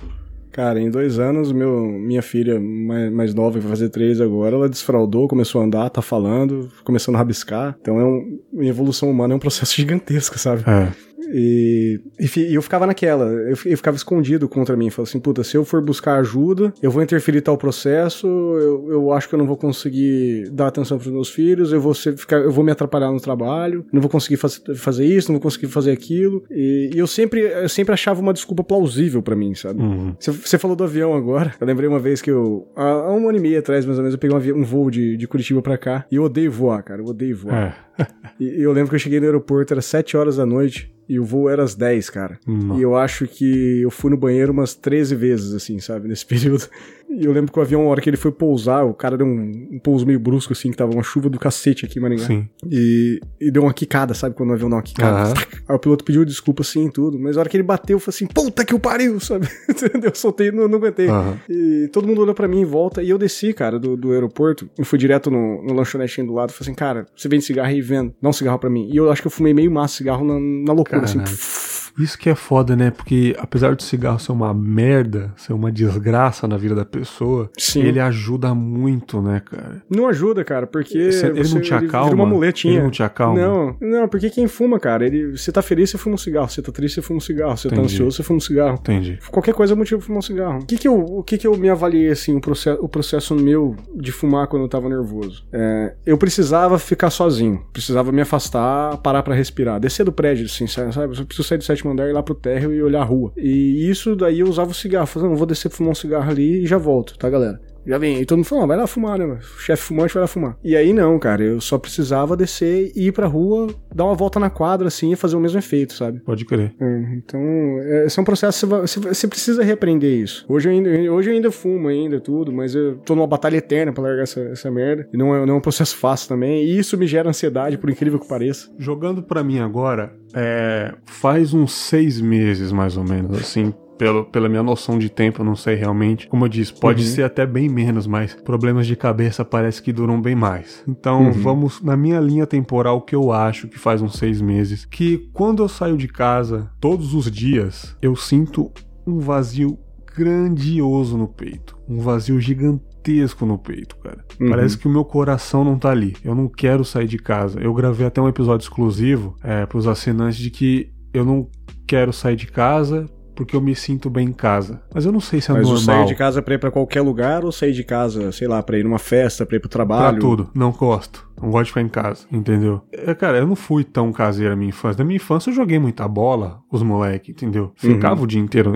Speaker 2: Cara, em dois anos, meu, minha filha mais, mais nova, vai fazer três agora, ela desfraudou, começou a andar, tá falando, começando a rabiscar. Então é um, evolução humana é um processo gigantesco, sabe?
Speaker 1: É.
Speaker 2: E, e fi- e eu ficava naquela, eu, eu ficava escondido contra mim. Falava assim, puta, se eu for buscar ajuda, eu vou interferir tal processo, eu, eu acho que eu não vou conseguir dar atenção pros meus filhos, eu vou, ser, ficar, eu vou me atrapalhar no trabalho, não vou conseguir faz- fazer isso, não vou conseguir fazer aquilo. E, e eu, sempre, eu sempre achava uma desculpa plausível pra mim, sabe?
Speaker 1: Uhum.
Speaker 2: Você- Você falou do avião agora. Eu lembrei uma vez que eu. Há um ano e meio atrás, mais ou menos, eu peguei um, avi- um voo de, de Curitiba pra cá. E eu odeio voar, cara. Eu odeio voar.
Speaker 1: É.
Speaker 2: E, e eu lembro que eu cheguei no aeroporto, era 7 horas da noite. E o voo era às 10, cara.
Speaker 1: Não.
Speaker 2: E eu acho que eu fui no banheiro umas 13 vezes, assim, sabe? Nesse período. E eu lembro que o avião, a hora que ele foi pousar, o cara deu um, um pouso meio brusco, assim, que tava uma chuva do cacete aqui em Maringá.
Speaker 1: Sim.
Speaker 2: E, e deu uma quicada, sabe? Quando o avião dá uma quicada.
Speaker 1: Aham.
Speaker 2: Aí o piloto pediu desculpa, assim, e tudo. Mas a hora que ele bateu, eu falei assim, puta que o pariu, sabe? Eu soltei, não, não aguentei.
Speaker 1: Aham.
Speaker 2: E todo mundo olhou pra mim em volta. E eu desci, cara, do, do aeroporto. E fui direto no, no lanchonete do lado. Falei assim, cara, você vende cigarro aí, vendo. Dá um cigarro pra mim. E eu acho que eu fumei meio maço de cigarro na, na loucura, assim.
Speaker 1: Caraca. Isso que é foda, né? Porque apesar do cigarro ser uma merda, ser uma desgraça na vida da pessoa,
Speaker 2: Sim.
Speaker 1: ele ajuda muito, né, cara?
Speaker 2: Não ajuda, cara, porque.
Speaker 1: Cê- ele
Speaker 2: você-
Speaker 1: não te acalma?
Speaker 2: Vira uma muletinha.
Speaker 1: Ele não te acalma?
Speaker 2: Não, não, porque quem fuma, cara, ele, você tá feliz, você fuma um cigarro. Você tá triste, você fuma um cigarro. Você tá
Speaker 1: Entendi.
Speaker 2: ansioso, você fuma um cigarro.
Speaker 1: Entendi.
Speaker 2: Qualquer coisa é motivo pra fumar um cigarro. O que que eu, o que que eu me avaliei, assim, o processo, o processo meu de fumar quando eu tava nervoso? É, eu precisava ficar sozinho. Precisava me afastar, parar pra respirar. Descer do prédio, assim, sabe? Eu preciso sair do sétimo andar, ir lá pro térreo e olhar a rua. E isso daí eu usava o cigarro. Falando, não, vou descer fumar um cigarro ali e já volto, tá, galera? Já vem. E todo mundo falou, ah, vai lá fumar, né? mano? Chefe fumante vai lá fumar. E aí não, cara, eu só precisava descer e ir pra rua, dar uma volta na quadra, assim, e fazer o mesmo efeito, sabe?
Speaker 1: Pode crer.
Speaker 2: É, Então, é, esse é um processo, você, você, precisa reaprender isso. Hoje eu, ainda, hoje eu ainda fumo, ainda tudo, mas eu tô numa batalha eterna pra largar essa, essa merda. E não é, não é um processo fácil também. E isso me gera ansiedade, por incrível que pareça.
Speaker 1: Jogando pra mim agora, é, faz uns seis meses mais ou menos, assim. Pelo, pela minha noção de tempo, eu não sei realmente. Como eu disse, pode
Speaker 2: Uhum.
Speaker 1: ser até bem menos, mas problemas de cabeça parece que duram bem mais. Então,
Speaker 2: Uhum.
Speaker 1: vamos na minha linha temporal que eu acho que faz uns seis meses. Que quando eu saio de casa, todos os dias, eu sinto um vazio grandioso no peito. Um vazio gigantesco no peito, cara.
Speaker 2: Uhum.
Speaker 1: Parece que o meu coração não tá ali. Eu não quero sair de casa. Eu gravei até um episódio exclusivo é, pros assinantes de que eu não quero sair de casa porque eu me sinto bem em casa. Mas eu não sei se é
Speaker 2: mas
Speaker 1: normal.
Speaker 2: sair de casa pra ir pra qualquer lugar ou sair de casa, sei lá, pra ir numa festa, pra ir pro
Speaker 1: Pra
Speaker 2: trabalho?
Speaker 1: tudo. Não gosto. Não gosto de ficar em casa, entendeu? É, cara, eu não fui tão caseiro na minha infância. Na minha infância eu joguei muita bola, os moleques, entendeu? Ficava o dia inteiro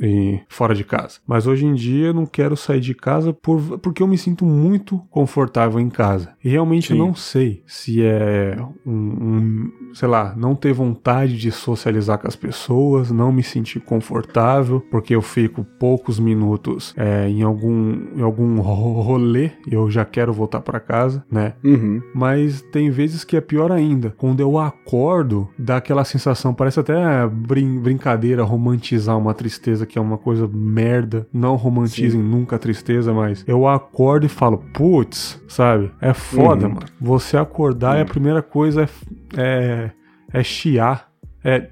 Speaker 1: e fora de casa. Mas hoje em dia eu não quero sair de casa por, porque eu me sinto muito confortável em casa. E realmente eu
Speaker 2: Sim.
Speaker 1: não sei se é um, um, sei lá, não ter vontade de socializar com as pessoas, não me sentir confortável, porque eu fico poucos minutos é, em algum em algum ro- rolê e eu já quero voltar pra casa, né?
Speaker 2: Uhum.
Speaker 1: Mas tem vezes que é pior ainda. Quando eu acordo, dá aquela sensação, parece até brin brincadeira romantizar uma tristeza que é uma coisa merda. Não romantizem nunca a tristeza, mas eu acordo e falo, putz, sabe? É foda,
Speaker 2: Uhum.
Speaker 1: mano. Você acordar e a primeira coisa é, é, é chiar. É.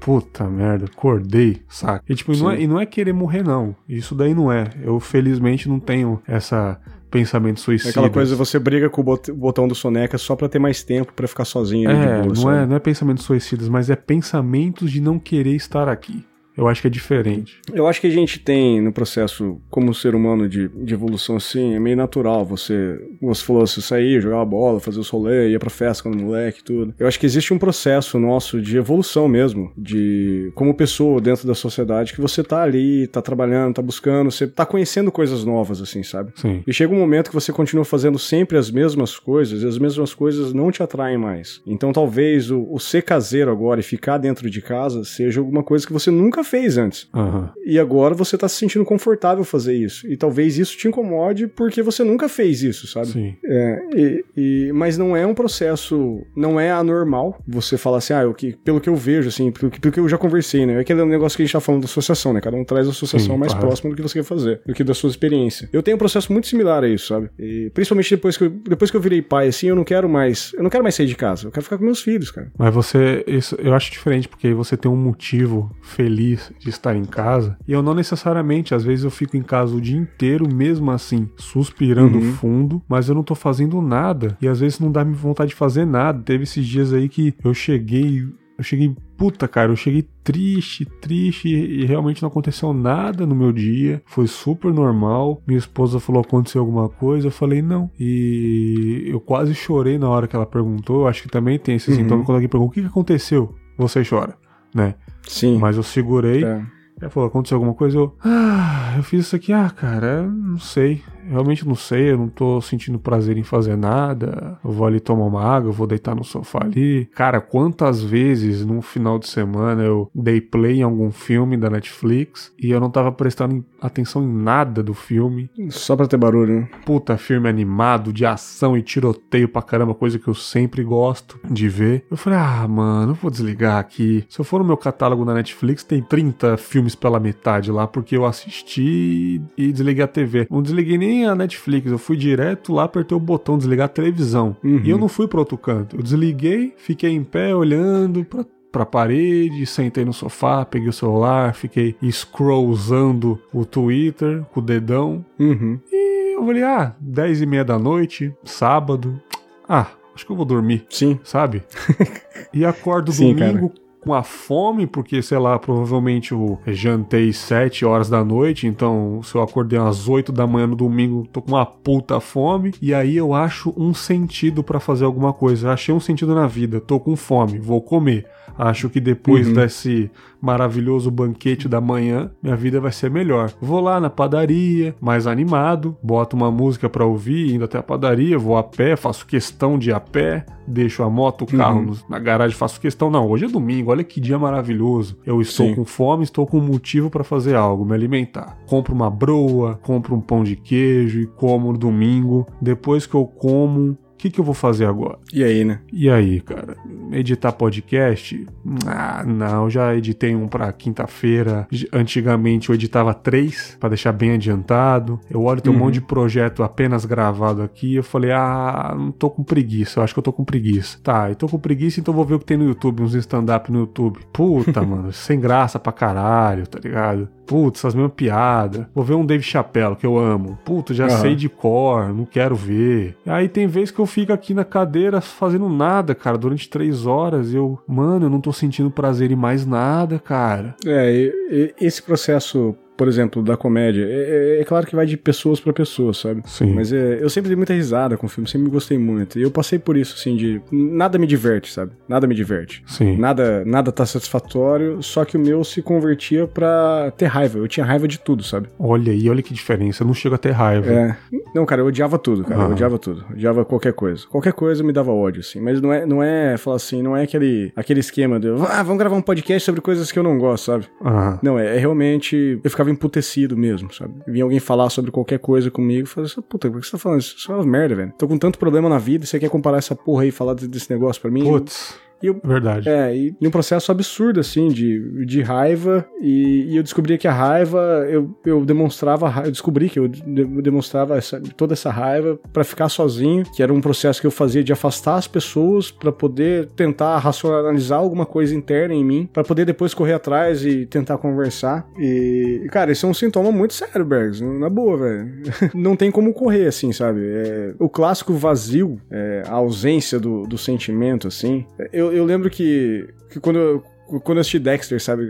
Speaker 1: Puta merda, acordei, saca? E tipo, não é,
Speaker 2: Sim.
Speaker 1: e não é querer morrer, não. Isso daí não é. Eu felizmente não tenho essa pensamento
Speaker 2: É
Speaker 1: suicida.
Speaker 2: aquela coisa, você briga com o bot- o botão do soneca só pra ter mais tempo pra ficar sozinho
Speaker 1: É,
Speaker 2: de boa,
Speaker 1: não
Speaker 2: sabe?
Speaker 1: é, não é pensamentos suicidas, mas é pensamentos de não querer estar aqui. Eu acho que é diferente.
Speaker 2: Eu acho que a gente tem no processo, como ser humano de, de evolução assim, é meio natural. Você, você falou, você sair, jogar bola, fazer os rolês, ia pra festa quando moleque e tudo. Eu acho que existe um processo nosso de evolução mesmo, de como pessoa dentro da sociedade, que você tá ali, tá trabalhando, tá buscando, você tá conhecendo coisas novas, assim, sabe?
Speaker 1: Sim.
Speaker 2: E chega um momento que você continua fazendo sempre as mesmas coisas e as mesmas coisas não te atraem mais. Então talvez o, o ser caseiro agora e ficar dentro de casa seja alguma coisa que você nunca nunca fez antes.
Speaker 1: Aham.
Speaker 2: E agora você tá se sentindo confortável fazer isso. E talvez isso te incomode porque você nunca fez isso, sabe?
Speaker 1: Sim.
Speaker 2: É, e, e- mas não é um processo, não é anormal você falar assim, ah, o que, pelo que eu vejo, assim, pelo que, pelo que eu já conversei, né? É aquele negócio que a gente tá falando da associação, né? Cada um traz a associação
Speaker 1: Sim,
Speaker 2: mais
Speaker 1: claro.
Speaker 2: próxima do que você quer fazer, do que da sua experiência. Eu tenho um processo muito similar a isso, sabe? E principalmente depois que, eu, depois que eu virei pai, assim, eu não quero mais, eu não quero mais sair de casa, eu quero ficar com meus filhos, cara.
Speaker 1: Mas você, isso eu acho diferente, porque aí você tem um motivo feliz de estar em casa. E eu não necessariamente, às vezes eu fico em casa o dia inteiro, mesmo assim, suspirando
Speaker 2: Uhum.
Speaker 1: fundo, mas eu não tô fazendo nada. E às vezes não dá vontade de fazer nada. Teve esses dias aí que eu cheguei. Eu cheguei, puta, cara, eu cheguei triste, triste e realmente não aconteceu nada no meu dia. Foi super normal. Minha esposa falou: aconteceu alguma coisa? Eu falei: não. E eu quase chorei na hora que ela perguntou. Eu acho que também tem esse
Speaker 2: Uhum.
Speaker 1: sintoma quando alguém pergunta: o que aconteceu? Você chora, né?
Speaker 2: Sim.
Speaker 1: Mas eu segurei.
Speaker 2: É.
Speaker 1: Ela falou, aconteceu alguma coisa? Eu, ah, eu fiz isso aqui, ah, cara, não sei. Realmente não sei, eu não tô sentindo prazer em fazer nada. Eu vou ali tomar uma água, eu vou deitar no sofá ali. Cara, quantas vezes num final de semana eu dei play em algum filme da Netflix e eu não tava prestando atenção em nada do filme.
Speaker 2: Só pra ter barulho, né?
Speaker 1: Puta, filme animado, de ação e tiroteio pra caramba, coisa que eu sempre gosto de ver. Eu falei, ah, mano, eu vou desligar aqui. Se eu for no meu catálogo na Netflix, tem 30 filmes pela metade lá, porque eu assisti e desliguei a TV. Não desliguei nem a Netflix, eu fui direto lá, apertei o botão desligar a televisão.
Speaker 2: Uhum.
Speaker 1: E eu não fui pro outro canto. Eu desliguei, fiquei em pé olhando pra pra parede, sentei no sofá, peguei o celular, fiquei scrollzando o Twitter com o dedão.
Speaker 2: Uhum.
Speaker 1: E eu falei, ah, 10 e meia da noite, sábado. Ah, acho que eu vou dormir,
Speaker 2: Sim.
Speaker 1: sabe? e acordo
Speaker 2: Sim,
Speaker 1: domingo com a fome, porque, sei lá, provavelmente eu jantei 7 horas da noite, então se eu acordei às 8 da manhã no domingo, tô com uma puta fome, e aí eu acho um sentido pra fazer alguma coisa. Achei um sentido na vida, tô com fome, vou comer. Acho que depois
Speaker 2: Uhum.
Speaker 1: desse maravilhoso banquete da manhã, minha vida vai ser melhor. Vou lá na padaria, mais animado, boto uma música pra ouvir, indo até a padaria, vou a pé, faço questão de ir a pé, deixo a moto, o carro
Speaker 2: Uhum.
Speaker 1: na garagem, faço questão. Não, hoje é domingo, olha que dia maravilhoso. Eu estou
Speaker 2: Sim.
Speaker 1: com fome, estou com motivo pra fazer algo, me alimentar. Compro uma broa, compro um pão de queijo e como no domingo. Depois que eu como, que, que eu vou fazer agora?
Speaker 2: E aí, né?
Speaker 1: E aí, cara? Editar podcast? Ah, não, já editei um pra quinta-feira. Antigamente eu editava três pra deixar bem adiantado. Eu olho tem um
Speaker 2: Uhum.
Speaker 1: monte de projeto apenas gravado aqui. Eu falei, ah, não tô com preguiça. Eu acho que eu tô com preguiça. Tá, eu tô com preguiça, então vou ver o que tem no YouTube, uns stand-up no YouTube. Puta, mano, sem graça pra caralho, tá ligado? Putz, essas mesmas piadas. Vou ver um Dave Chappelle, que eu amo. Puta, já
Speaker 2: Aham.
Speaker 1: sei de cor, não quero ver. Aí tem vez que eu fico aqui na cadeira fazendo nada, cara, durante três horas. E eu, mano, eu não tô sentindo prazer em mais nada, cara.
Speaker 2: É, esse processo, por exemplo, da comédia, é, é- é claro que vai de pessoas pra pessoas, sabe?
Speaker 1: Sim.
Speaker 2: Mas é, eu sempre dei muita risada com o filme, sempre gostei muito. E eu passei por isso, assim, de. Nada me diverte, sabe? Nada me diverte.
Speaker 1: Sim.
Speaker 2: Nada, nada tá satisfatório, só que o meu se convertia pra ter raiva. Eu tinha raiva de tudo, sabe?
Speaker 1: Olha aí, olha que diferença. Eu não chego a ter raiva.
Speaker 2: É. Não, cara, eu odiava tudo, cara. Eu
Speaker 1: Aham.
Speaker 2: odiava tudo. Eu odiava qualquer coisa. Qualquer coisa me dava ódio, assim. Mas não é, não é, falar assim, não é aquele, aquele esquema de, ah, vamos gravar um podcast sobre coisas que eu não gosto, sabe?
Speaker 1: Aham.
Speaker 2: Não, é, é realmente. Eu ficava emputecido mesmo, sabe? Vinha alguém falar sobre qualquer coisa comigo falava assim, puta, por que você tá falando isso? Isso é uma merda, velho. Tô com tanto problema na vida você quer comparar essa porra aí e falar desse negócio pra mim?
Speaker 1: Putz,
Speaker 2: E eu,
Speaker 1: verdade.
Speaker 2: é, e, e um processo absurdo, assim, de, de raiva, e, e eu descobri que a raiva, eu, eu demonstrava, ra- eu descobri que eu de- demonstrava essa- toda essa raiva pra ficar sozinho, que era um processo que eu fazia de afastar as pessoas pra poder tentar racionalizar alguma coisa interna em mim, pra poder depois correr atrás e tentar conversar. E, cara, isso é um sintoma muito sério, Bergs, na boa, velho. Não tem como correr, assim, sabe? É, o clássico vazio, é, a ausência do, do sentimento, assim. Eu, eu lembro que, que quando eu. Quando eu assisti Dexter, sabe?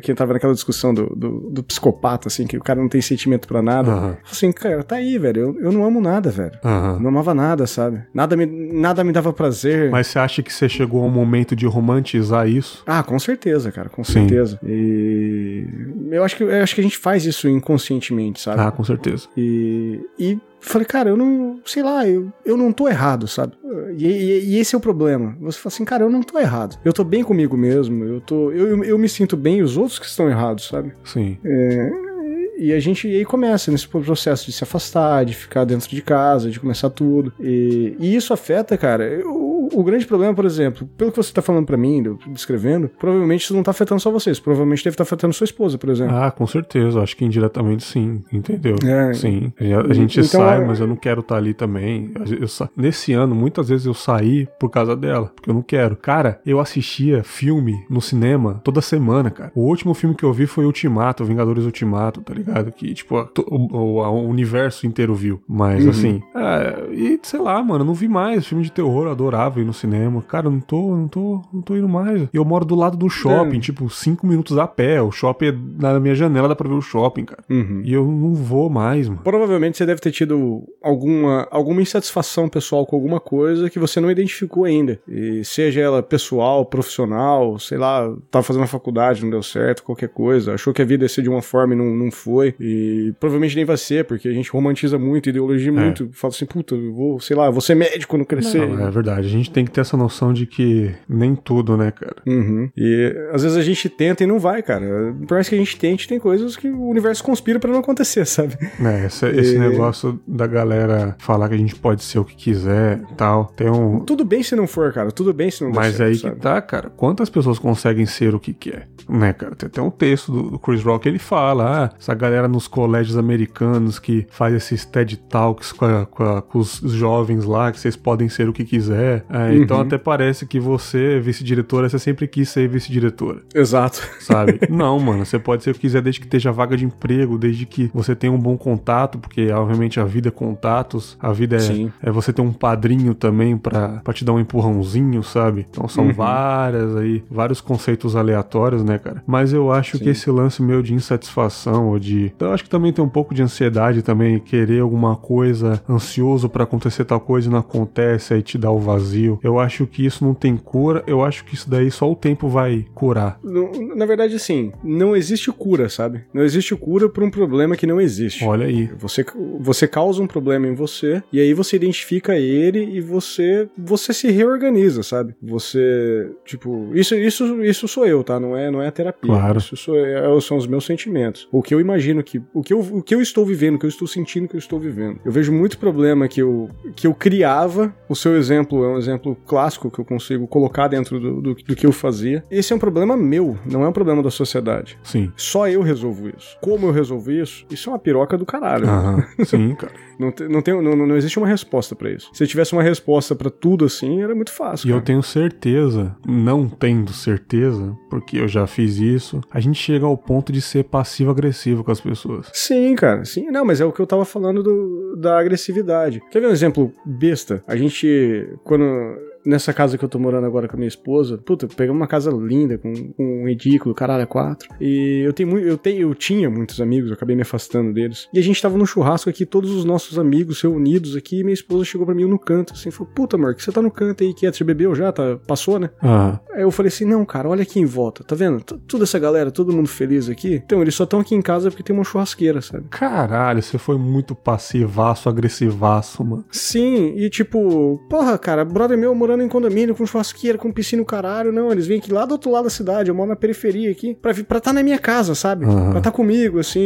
Speaker 2: Que tava naquela discussão do, do, do psicopata, assim, que o cara não tem sentimento pra nada.
Speaker 1: Aham.
Speaker 2: Assim, cara, tá aí, velho. Eu, eu não amo nada, velho.
Speaker 1: Aham.
Speaker 2: Não amava nada, sabe? Nada me, nada me dava prazer.
Speaker 1: Mas você acha que você chegou ao momento de romantizar isso?
Speaker 2: Ah, com certeza, cara, com
Speaker 1: Sim.
Speaker 2: certeza. E eu acho que eu acho que a gente faz isso inconscientemente, sabe?
Speaker 1: Ah, com certeza.
Speaker 2: E, e falei, cara, eu não, sei lá, eu, eu não tô errado, sabe? E, e, e, esse é o problema. Você fala assim, cara, eu não tô errado. Eu tô bem comigo mesmo, eu tô, eu, eu, me sinto bem os outros que estão errados, sabe?
Speaker 1: Sim.
Speaker 2: É, e a gente aí começa nesse processo de se afastar, de ficar dentro de casa, de começar tudo. E, e isso afeta, cara. O, o, grande problema, por exemplo, pelo que você tá falando para mim, descrevendo, provavelmente isso não tá afetando só vocês. Provavelmente deve estar tá afetando sua esposa, por exemplo.
Speaker 1: Ah, com certeza. Acho que indiretamente sim. Entendeu? É, sim. A, gente então, sai, é... mas eu não quero estar tá ali também. Eu, eu, nesse ano, muitas vezes eu saí por causa dela, porque eu não quero. Cara, eu assistia filme no cinema toda semana, cara. O último filme que eu vi foi Ultimato, Vingadores Ultimato, tá ligado? Que, tipo, o, o, o universo inteiro viu. Mas, uhum. assim, é, e sei lá, mano, não vi mais. Filme de terror, eu adorava ir no cinema. Cara, não tô, não tô, não tô indo mais. E eu moro do lado do shopping, é. tipo, cinco minutos a pé. O shopping é na minha janela, dá pra ver o shopping, cara.
Speaker 2: Uhum.
Speaker 1: E eu não vou mais, mano.
Speaker 2: Provavelmente você deve ter tido alguma, alguma insatisfação pessoal com alguma coisa que você não identificou ainda. E seja ela pessoal, profissional, sei lá, tava fazendo a faculdade, não deu certo, qualquer coisa. Achou que a vida ia ser de uma forma e não, não foi foi. E provavelmente nem vai ser, porque a gente romantiza muito, ideologia é. muito. Fala assim, puta, eu vou, sei lá, vou ser médico quando crescer.
Speaker 1: Não, é verdade. A gente tem que ter essa noção de que nem tudo, né, cara?
Speaker 2: Uhum. E às vezes a gente tenta e não vai, cara. Por mais que a gente tente, tem coisas que o universo conspira para não acontecer, sabe?
Speaker 1: É, esse, e... esse, negócio da galera falar que a gente pode ser o que quiser tal. Tem um.
Speaker 2: Tudo bem se não for, cara. Tudo bem se não
Speaker 1: Mas certo, aí sabe? que tá, cara. Quantas pessoas conseguem ser o que quer? Né, cara? Tem até um texto do, do Chris Rock ele fala: ah, essa galera nos colégios americanos que faz esses TED Talks com, a, com, a, com, os jovens lá, que vocês podem ser o que quiser. É, uhum. Então até parece que você, vice-diretora, você sempre quis ser vice-diretora.
Speaker 2: Exato.
Speaker 1: Sabe? Não, mano, você pode ser o que quiser desde que esteja vaga de emprego, desde que você tenha um bom contato, porque obviamente a vida é contatos, a vida é, é você ter um padrinho também para te dar um empurrãozinho, sabe? Então são uhum. várias aí, vários conceitos aleatórios, né, cara? Mas eu acho Sim. que esse lance meu de insatisfação ou de. Então, eu acho que também tem um pouco de ansiedade também, querer alguma coisa, ansioso para acontecer tal coisa e não acontece, aí te dá o vazio. Eu acho que isso não tem cura, eu acho que isso daí só o tempo vai curar.
Speaker 2: Na verdade, assim, não existe cura, sabe? Não existe cura para um problema que não existe.
Speaker 1: Olha aí.
Speaker 2: Você, você causa um problema em você, e aí você identifica ele e você você se reorganiza, sabe? Você, tipo, isso, isso, isso sou eu, tá? Não é, não é a terapia.
Speaker 1: Claro.
Speaker 2: Isso sou, é, são os meus sentimentos. O que eu imagino que. O que eu, o que eu estou vivendo, o que eu estou sentindo que eu estou vivendo. Eu vejo muito problema que eu, que eu criava. O seu exemplo é um exemplo clássico que eu consigo colocar dentro do, do, do que eu fazia. Esse é um problema meu, não é um problema da sociedade.
Speaker 1: Sim.
Speaker 2: Só eu resolvo isso. Como eu resolvo isso? Isso é uma piroca do caralho.
Speaker 1: Aham. Sim, cara.
Speaker 2: Não, te, não, tem, não, não existe uma resposta para isso. Se eu tivesse uma resposta para tudo assim, era muito fácil.
Speaker 1: E cara. eu tenho certeza, não tendo certeza, porque eu já fiz isso, a gente chega ao ponto de ser passivo-agressivo com as pessoas.
Speaker 2: Sim, cara, sim. Não, mas é o que eu tava falando do, da agressividade. Quer ver um exemplo besta? A gente, quando nessa casa que eu tô morando agora com a minha esposa, puta, pegamos uma casa linda, com, com um edículo, caralho, é quatro. E eu tenho eu tenho, eu tinha muitos amigos, eu acabei me afastando deles. E a gente tava no churrasco aqui, todos os nossos amigos reunidos aqui, e minha esposa chegou pra mim no canto, assim, falou, puta, amor, que você tá no canto aí, quieto, você bebeu já, tá, passou, né?
Speaker 1: Uhum.
Speaker 2: Aí eu falei assim, não, cara, olha aqui em volta, tá vendo? T toda essa galera, todo mundo feliz aqui. Então, eles só estão aqui em casa porque tem uma churrasqueira, sabe?
Speaker 1: Caralho, você foi muito passivaço, agressivaço, mano.
Speaker 2: Sim, e tipo, porra, cara, brother meu morando em condomínio com churrasqueira, com piscina o caralho, não. Eles vêm aqui lá do outro lado da cidade, eu moro na periferia aqui, pra estar tá na minha casa, sabe? Uhum. Pra estar tá comigo, assim.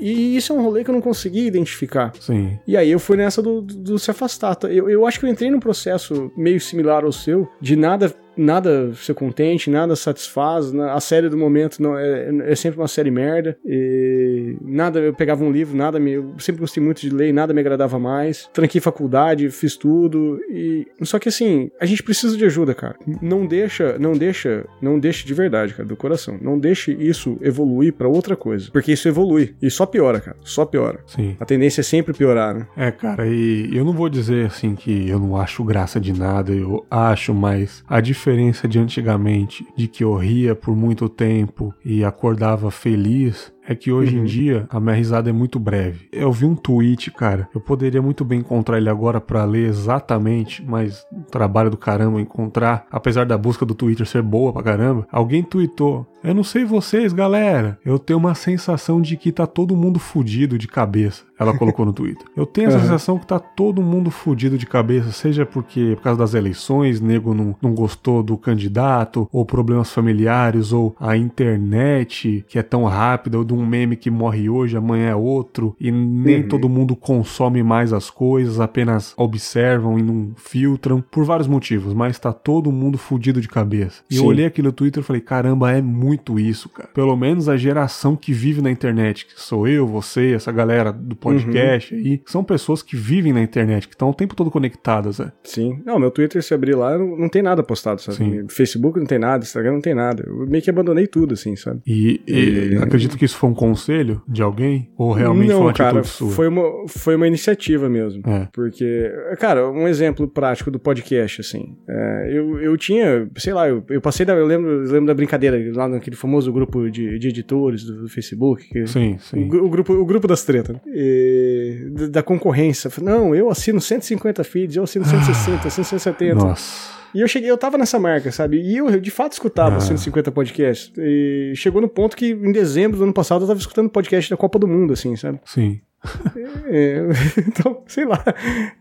Speaker 2: E, e, isso é um rolê que eu não consegui identificar.
Speaker 1: Sim.
Speaker 2: E aí eu fui nessa do, do, do se afastar. Eu, eu acho que eu entrei num processo meio similar ao seu, de nada nada ser contente, nada satisfaz. A série do momento não é, é sempre uma série merda. E nada, eu pegava um livro, nada me. Eu sempre gostei muito de ler, nada me agradava mais. Tranquei faculdade, fiz tudo. E só que assim, a gente precisa de ajuda, cara. Não deixa, não deixa, não deixa de verdade, cara, do coração. Não deixe isso evoluir para outra coisa, porque isso evolui e só piora, cara. Só piora.
Speaker 1: Sim.
Speaker 2: A tendência é sempre piorar, né?
Speaker 1: É, cara, e eu não vou dizer assim que eu não acho graça de nada, eu acho, mas a diferença diferença de antigamente, de que eu ria por muito tempo e acordava feliz, é que hoje uhum. em dia a minha risada é muito breve. Eu vi um tweet, cara, eu poderia muito bem encontrar ele agora para ler exatamente, mas trabalho do caramba encontrar, apesar da busca do Twitter ser boa pra caramba. Alguém tweetou: Eu não sei vocês, galera, eu tenho uma sensação de que tá todo mundo fudido de cabeça. Ela colocou no Twitter. Eu tenho a uhum. sensação que tá todo mundo fudido de cabeça, seja porque por causa das eleições, nego não, não gostou do candidato, ou problemas familiares, ou a internet que é tão rápida, ou de um meme que morre hoje, amanhã é outro, e nem uhum. todo mundo consome mais as coisas, apenas observam e não filtram, por vários motivos, mas tá todo mundo fudido de cabeça. E Sim. eu olhei aqui no Twitter e falei, caramba, é muito isso, cara. Pelo menos a geração que vive na internet, que sou eu, você, essa galera do podcast uhum. aí, são pessoas que vivem na internet, que estão o tempo todo conectadas, né?
Speaker 2: Sim. Não, meu Twitter, se abrir lá, não, não tem nada postado, sabe? Sim. Facebook não tem nada, Instagram não tem nada. Eu meio que abandonei tudo, assim, sabe?
Speaker 1: E, e, e... acredito que isso foi um conselho de alguém? Ou realmente não, foi uma
Speaker 2: cara,
Speaker 1: sua?
Speaker 2: Foi uma, foi uma iniciativa mesmo. É. Porque, cara, um exemplo prático do podcast, assim. É, eu, eu tinha, sei lá, eu, eu passei da. Eu lembro, eu lembro da brincadeira lá naquele famoso grupo de, de editores do, do Facebook. Que,
Speaker 1: sim, sim.
Speaker 2: O, o, grupo, o grupo das tretas. E, da concorrência. Não, eu assino 150 feeds, eu assino 160, 170.
Speaker 1: Nossa.
Speaker 2: E eu cheguei, eu tava nessa marca, sabe? E eu, de fato escutava ah. 150 podcasts. E chegou no ponto que em dezembro do ano passado eu tava escutando podcast da Copa do Mundo, assim, sabe?
Speaker 1: Sim.
Speaker 2: É, então, sei lá.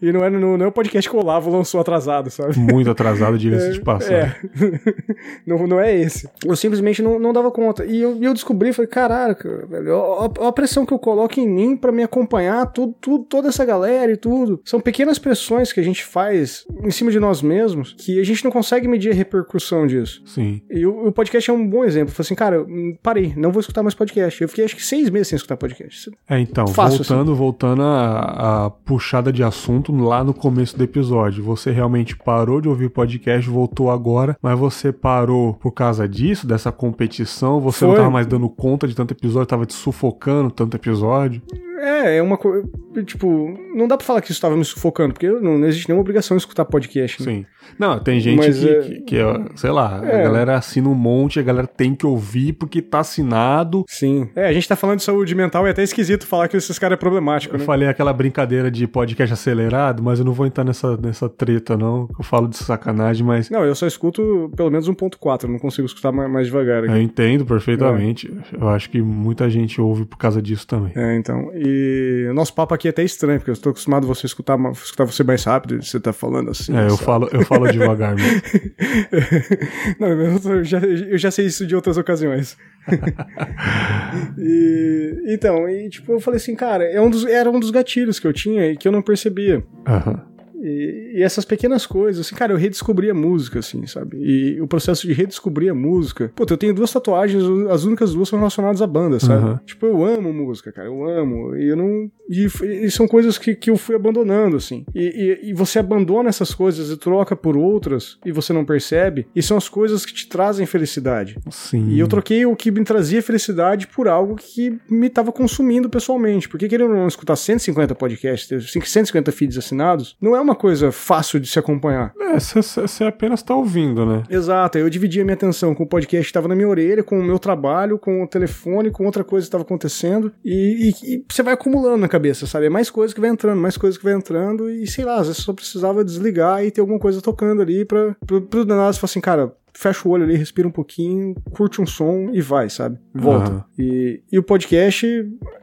Speaker 2: E não é, não, não é o podcast que o Olavo lançou atrasado, sabe?
Speaker 1: Muito atrasado, diga-se é, de passagem. É.
Speaker 2: não, não é esse. Eu simplesmente não, não dava conta. E eu, eu descobri, falei, caraca, velho, a, a pressão que eu coloco em mim para me acompanhar, tudo, tudo, toda essa galera e tudo. São pequenas pressões que a gente faz em cima de nós mesmos que a gente não consegue medir a repercussão disso.
Speaker 1: Sim.
Speaker 2: E o, o podcast é um bom exemplo. falei assim, cara, parei, não vou escutar mais podcast. Eu fiquei acho que seis meses sem escutar podcast.
Speaker 1: É, então, Fácil, voltando, voltando a, a puxada de assunto lá no começo do episódio. Você realmente parou de ouvir podcast, voltou agora, mas você parou por causa disso, dessa competição? Você Foi. não tava mais dando conta de tanto episódio, tava te sufocando tanto episódio?
Speaker 2: É, é uma coisa. Tipo, não dá pra falar que isso tava me sufocando, porque não, não existe nenhuma obrigação de escutar podcast.
Speaker 1: Né? Sim. Não, tem gente Mas, que, é... que, que, sei lá, é. a galera assina um monte, a galera tem que ouvir porque tá assinado.
Speaker 2: Sim. É, a gente tá falando de saúde mental e é até esquisito falar que esses caras é problemático.
Speaker 1: Eu
Speaker 2: né?
Speaker 1: falei aquela brincadeira de podcast acelerado, mas eu não vou entrar nessa, nessa treta, não. Eu falo de sacanagem, mas.
Speaker 2: Não, eu só escuto pelo menos 1.4, não consigo escutar mais, mais devagar. Aqui.
Speaker 1: Eu entendo perfeitamente. É. Eu acho que muita gente ouve por causa disso também.
Speaker 2: É, então. E o nosso papo aqui é até estranho, porque eu estou acostumado a você escutar, escutar você mais rápido, você tá falando assim.
Speaker 1: É, eu falo, eu falo devagar mesmo.
Speaker 2: Não, eu já, eu já sei isso de outras ocasiões. e, então, e tipo, eu falei assim, cara, é um dos, era um dos gatilhos que eu tinha e que eu não percebia.
Speaker 1: Aham.
Speaker 2: E, e, essas pequenas coisas, assim, cara, eu redescobri a música, assim, sabe? E o processo de redescobrir a música. Pô, eu tenho duas tatuagens, as únicas duas são relacionadas à banda, sabe? Uhum. Tipo, eu amo música, cara, eu amo. E eu não. E, e são coisas que, que eu fui abandonando, assim. E, e, e, você abandona essas coisas e troca por outras e você não percebe. E são as coisas que te trazem felicidade.
Speaker 1: Sim.
Speaker 2: E eu troquei o que me trazia felicidade por algo que me estava consumindo pessoalmente. Porque querendo não escutar 150 podcasts, 150 feeds assinados, não é uma uma coisa fácil de se acompanhar.
Speaker 1: É, você apenas tá ouvindo, né?
Speaker 2: Exato, eu dividia minha atenção com o podcast que estava na minha orelha, com o meu trabalho, com o telefone, com outra coisa que estava acontecendo, e, você vai acumulando na cabeça, sabe? É mais coisa que vai entrando, mais coisa que vai entrando, e sei lá, às vezes só precisava desligar e ter alguma coisa tocando ali pra, pro, pro danado falar assim, cara, fecha o olho ali, respira um pouquinho, curte um som e vai, sabe? Volta. Uhum. E, e o podcast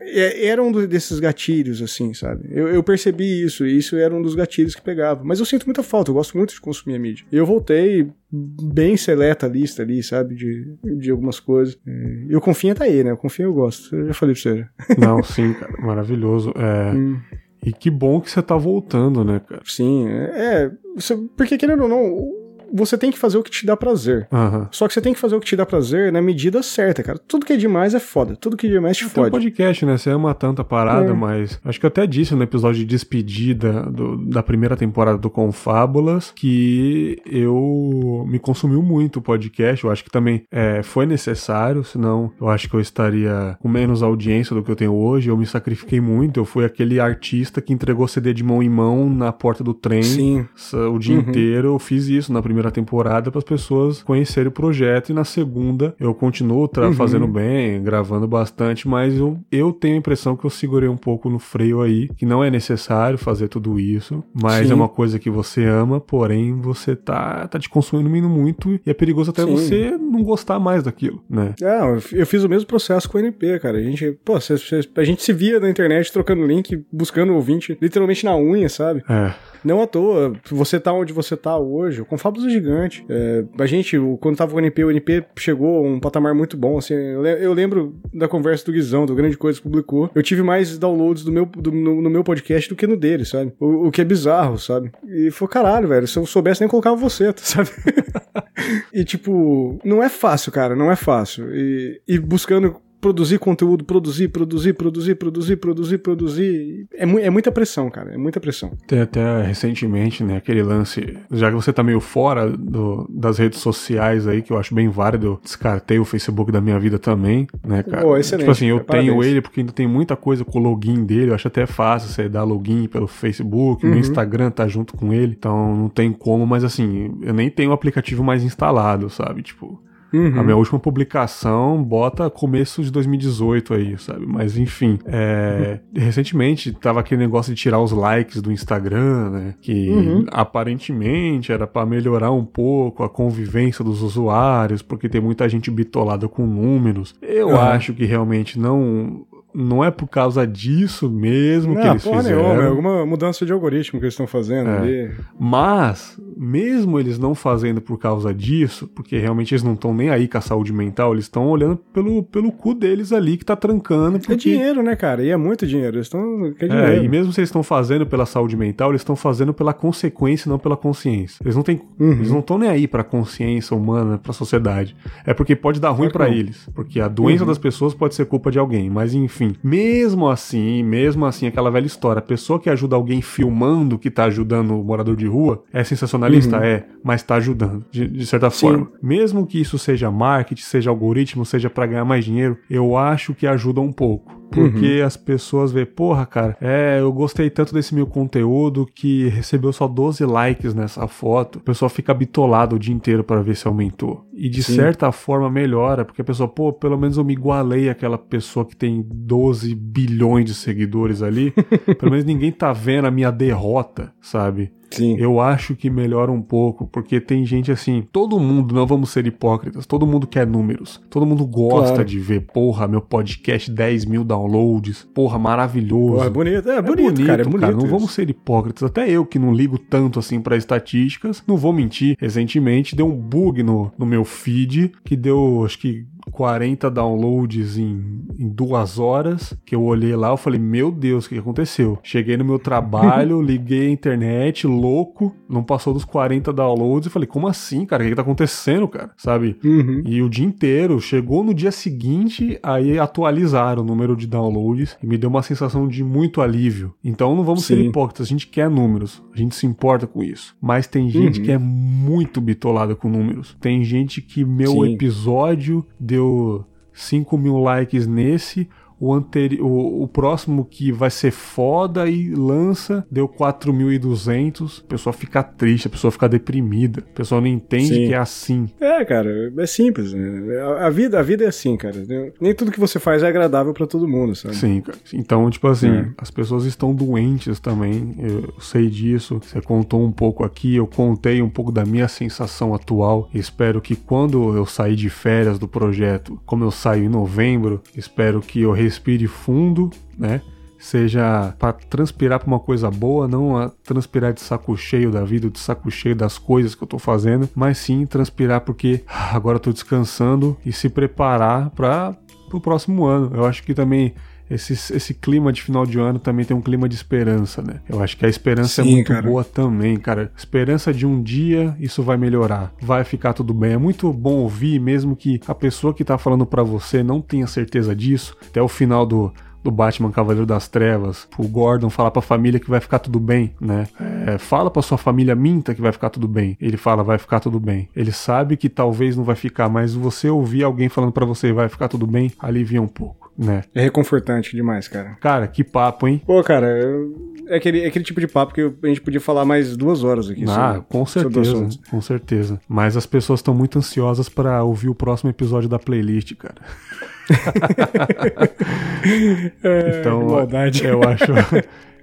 Speaker 2: é, era um desses gatilhos, assim, sabe? Eu, eu, percebi isso, e isso era um dos gatilhos que pegava. Mas eu sinto muita falta, eu gosto muito de consumir a mídia. E eu voltei bem seleta a lista ali, sabe? De, de algumas coisas. E o Confia tá aí, né? O Confia eu gosto. Eu já falei pra você.
Speaker 1: Não, sim, cara, maravilhoso. É. Hum. E que bom que você tá voltando, né, cara?
Speaker 2: Sim, é. é você, porque querendo ou não, você tem que fazer o que te dá prazer.
Speaker 1: Uhum.
Speaker 2: Só que você tem que fazer o que te dá prazer na medida certa, cara. Tudo que é demais é foda. Tudo que é demais te fode.
Speaker 1: Tem podcast, né? Você ama tanta parada, é. mas acho que eu até disse no episódio de despedida do, da primeira temporada do Confábulas que eu me consumiu muito o podcast. Eu acho que também é, foi necessário, senão eu acho que eu estaria com menos audiência do que eu tenho hoje. Eu me sacrifiquei muito. Eu fui aquele artista que entregou CD de mão em mão na porta do trem
Speaker 2: Sim.
Speaker 1: o dia uhum. inteiro. Eu fiz isso na primeira primeira temporada para as pessoas conhecerem o projeto e na segunda eu continuo uhum. fazendo bem, gravando bastante, mas eu, eu tenho a impressão que eu segurei um pouco no freio aí, que não é necessário fazer tudo isso, mas Sim. é uma coisa que você ama, porém você tá, tá te consumindo muito e é perigoso até Sim. você não gostar mais daquilo, né?
Speaker 2: É, eu fiz o mesmo processo com o NP, cara. A gente, pô, a gente se via na internet trocando link, buscando ouvinte, literalmente na unha, sabe?
Speaker 1: É.
Speaker 2: Não à toa, você tá onde você tá hoje, o Confabos é gigante. É, a gente, quando tava com o NP, o NP chegou a um patamar muito bom, assim, eu lembro da conversa do Guizão, do Grande Coisa que publicou, eu tive mais downloads do meu, do, no, no, meu podcast do que no dele, sabe? O, o, que é bizarro, sabe? E foi caralho, velho, se eu soubesse nem colocava você, sabe? e tipo, não é fácil, cara, não é fácil. E, e buscando produzir conteúdo, produzir, produzir, produzir, produzir, produzir, produzir. É, mu é muita pressão, cara. É muita pressão.
Speaker 1: Tem até recentemente, né, aquele lance. Já que você tá meio fora do, das redes sociais aí, que eu acho bem válido, descartei o Facebook da minha vida também, né, cara?
Speaker 2: Oh, excelente,
Speaker 1: tipo assim, eu tenho ele porque ainda tem muita coisa com o login dele. Eu acho até fácil você dar login pelo Facebook, uhum. meu Instagram tá junto com ele. Então não tem como, mas assim, eu nem tenho o aplicativo mais instalado, sabe? Tipo. Uhum. A minha última publicação bota começo de 2018 aí, sabe? Mas enfim, é... uhum. recentemente tava aquele negócio de tirar os likes do Instagram, né? Que uhum. aparentemente era para melhorar um pouco a convivência dos usuários, porque tem muita gente bitolada com números. Eu acho que realmente não não é por causa disso mesmo não, que eles porra fizeram. Nenhuma,
Speaker 2: é alguma mudança de algoritmo que eles estão fazendo é. ali.
Speaker 1: Mas, mesmo eles não fazendo por causa disso, porque realmente eles não estão nem aí com a saúde mental, eles estão olhando pelo, pelo cu deles ali que tá trancando.
Speaker 2: É porque... É dinheiro, né, cara? E é muito dinheiro. Eles estão.
Speaker 1: É, e mesmo se eles estão fazendo pela saúde mental, eles estão fazendo pela consequência, não pela consciência. Eles não têm. Uhum. Eles não estão nem aí pra consciência humana, pra sociedade. É porque pode dar ruim para eles. Porque a doença uhum. das pessoas pode ser culpa de alguém. Mas enfim enfim, mesmo assim, mesmo assim, aquela velha história, a pessoa que ajuda alguém filmando que tá ajudando o morador de rua é sensacionalista? Uhum. É, mas tá ajudando, de, de certa Sim. forma. Mesmo que isso seja marketing, seja algoritmo, seja para ganhar mais dinheiro, eu acho que ajuda um pouco. Porque uhum. as pessoas vê, porra, cara, é, eu gostei tanto desse meu conteúdo que recebeu só 12 likes nessa foto. O pessoal fica bitolado o dia inteiro para ver se aumentou. E de Sim. certa forma melhora, porque a pessoa, pô, pelo menos eu me igualei àquela pessoa que tem 12 bilhões de seguidores ali. pelo menos ninguém tá vendo a minha derrota, sabe?
Speaker 2: Sim.
Speaker 1: Eu acho que melhora um pouco, porque tem gente assim, todo mundo, não vamos ser hipócritas, todo mundo quer números, todo mundo gosta claro. de ver, porra, meu podcast 10 mil downloads, porra, maravilhoso. Porra,
Speaker 2: é bonito, é, é bonito, bonito, cara, é bonito. Cara,
Speaker 1: não vamos ser hipócritas, até eu que não ligo tanto assim para estatísticas, não vou mentir, recentemente deu um bug no, no meu feed, que deu, acho que 40 downloads em, em duas horas, que eu olhei lá, eu falei, meu Deus, o que aconteceu? Cheguei no meu trabalho, liguei a internet, louco, não passou dos 40 downloads, e falei, como assim, cara? O que, que tá acontecendo, cara? Sabe?
Speaker 2: Uhum.
Speaker 1: E o dia inteiro, chegou no dia seguinte, aí atualizaram o número de downloads e me deu uma sensação de muito alívio. Então não vamos Sim. ser hipócritas, a gente quer números, a gente se importa com isso. Mas tem gente uhum. que é muito bitolada com números. Tem gente que meu Sim. episódio deu deu 5 mil likes nesse, o, anteri o, o próximo que vai ser foda e lança deu 4.200. A pessoa fica triste, a pessoa fica deprimida. A pessoa não entende Sim. que é assim.
Speaker 2: É, cara, é simples. Né? A, a, vida, a vida é assim, cara. Nem tudo que você faz é agradável para todo mundo, sabe?
Speaker 1: Sim, cara. Então, tipo assim, é. as pessoas estão doentes também. Eu sei disso. Você contou um pouco aqui, eu contei um pouco da minha sensação atual. Espero que quando eu sair de férias do projeto, como eu saio em novembro, espero que eu respire fundo, né? Seja para transpirar para uma coisa boa, não a transpirar de saco cheio da vida, de saco cheio das coisas que eu tô fazendo, mas sim transpirar porque agora eu tô descansando e se preparar para o próximo ano. Eu acho que também esse, esse clima de final de ano também tem um clima de esperança, né? Eu acho que a esperança é Sim, é muito cara. boa também, cara. Esperança de um dia isso vai melhorar, vai ficar tudo bem. É muito bom ouvir, mesmo que a pessoa que tá falando para você não tenha certeza disso, até o final do, do Batman Cavaleiro das Trevas, o Gordon falar pra família que vai ficar tudo bem, né? É, fala pra sua família, minta que vai ficar tudo bem. Ele fala, vai ficar tudo bem. Ele sabe que talvez não vai ficar, mas você ouvir alguém falando para você, vai ficar tudo bem, alivia um pouco né?
Speaker 2: É reconfortante demais, cara.
Speaker 1: Cara, que papo, hein?
Speaker 2: Pô, cara, eu É aquele, é aquele tipo de papo que a gente podia falar mais duas horas aqui.
Speaker 1: Ah, sobre, com certeza, com certeza. Mas as pessoas estão muito ansiosas para ouvir o próximo episódio da playlist, cara.
Speaker 2: é, então, maldade.
Speaker 1: eu acho,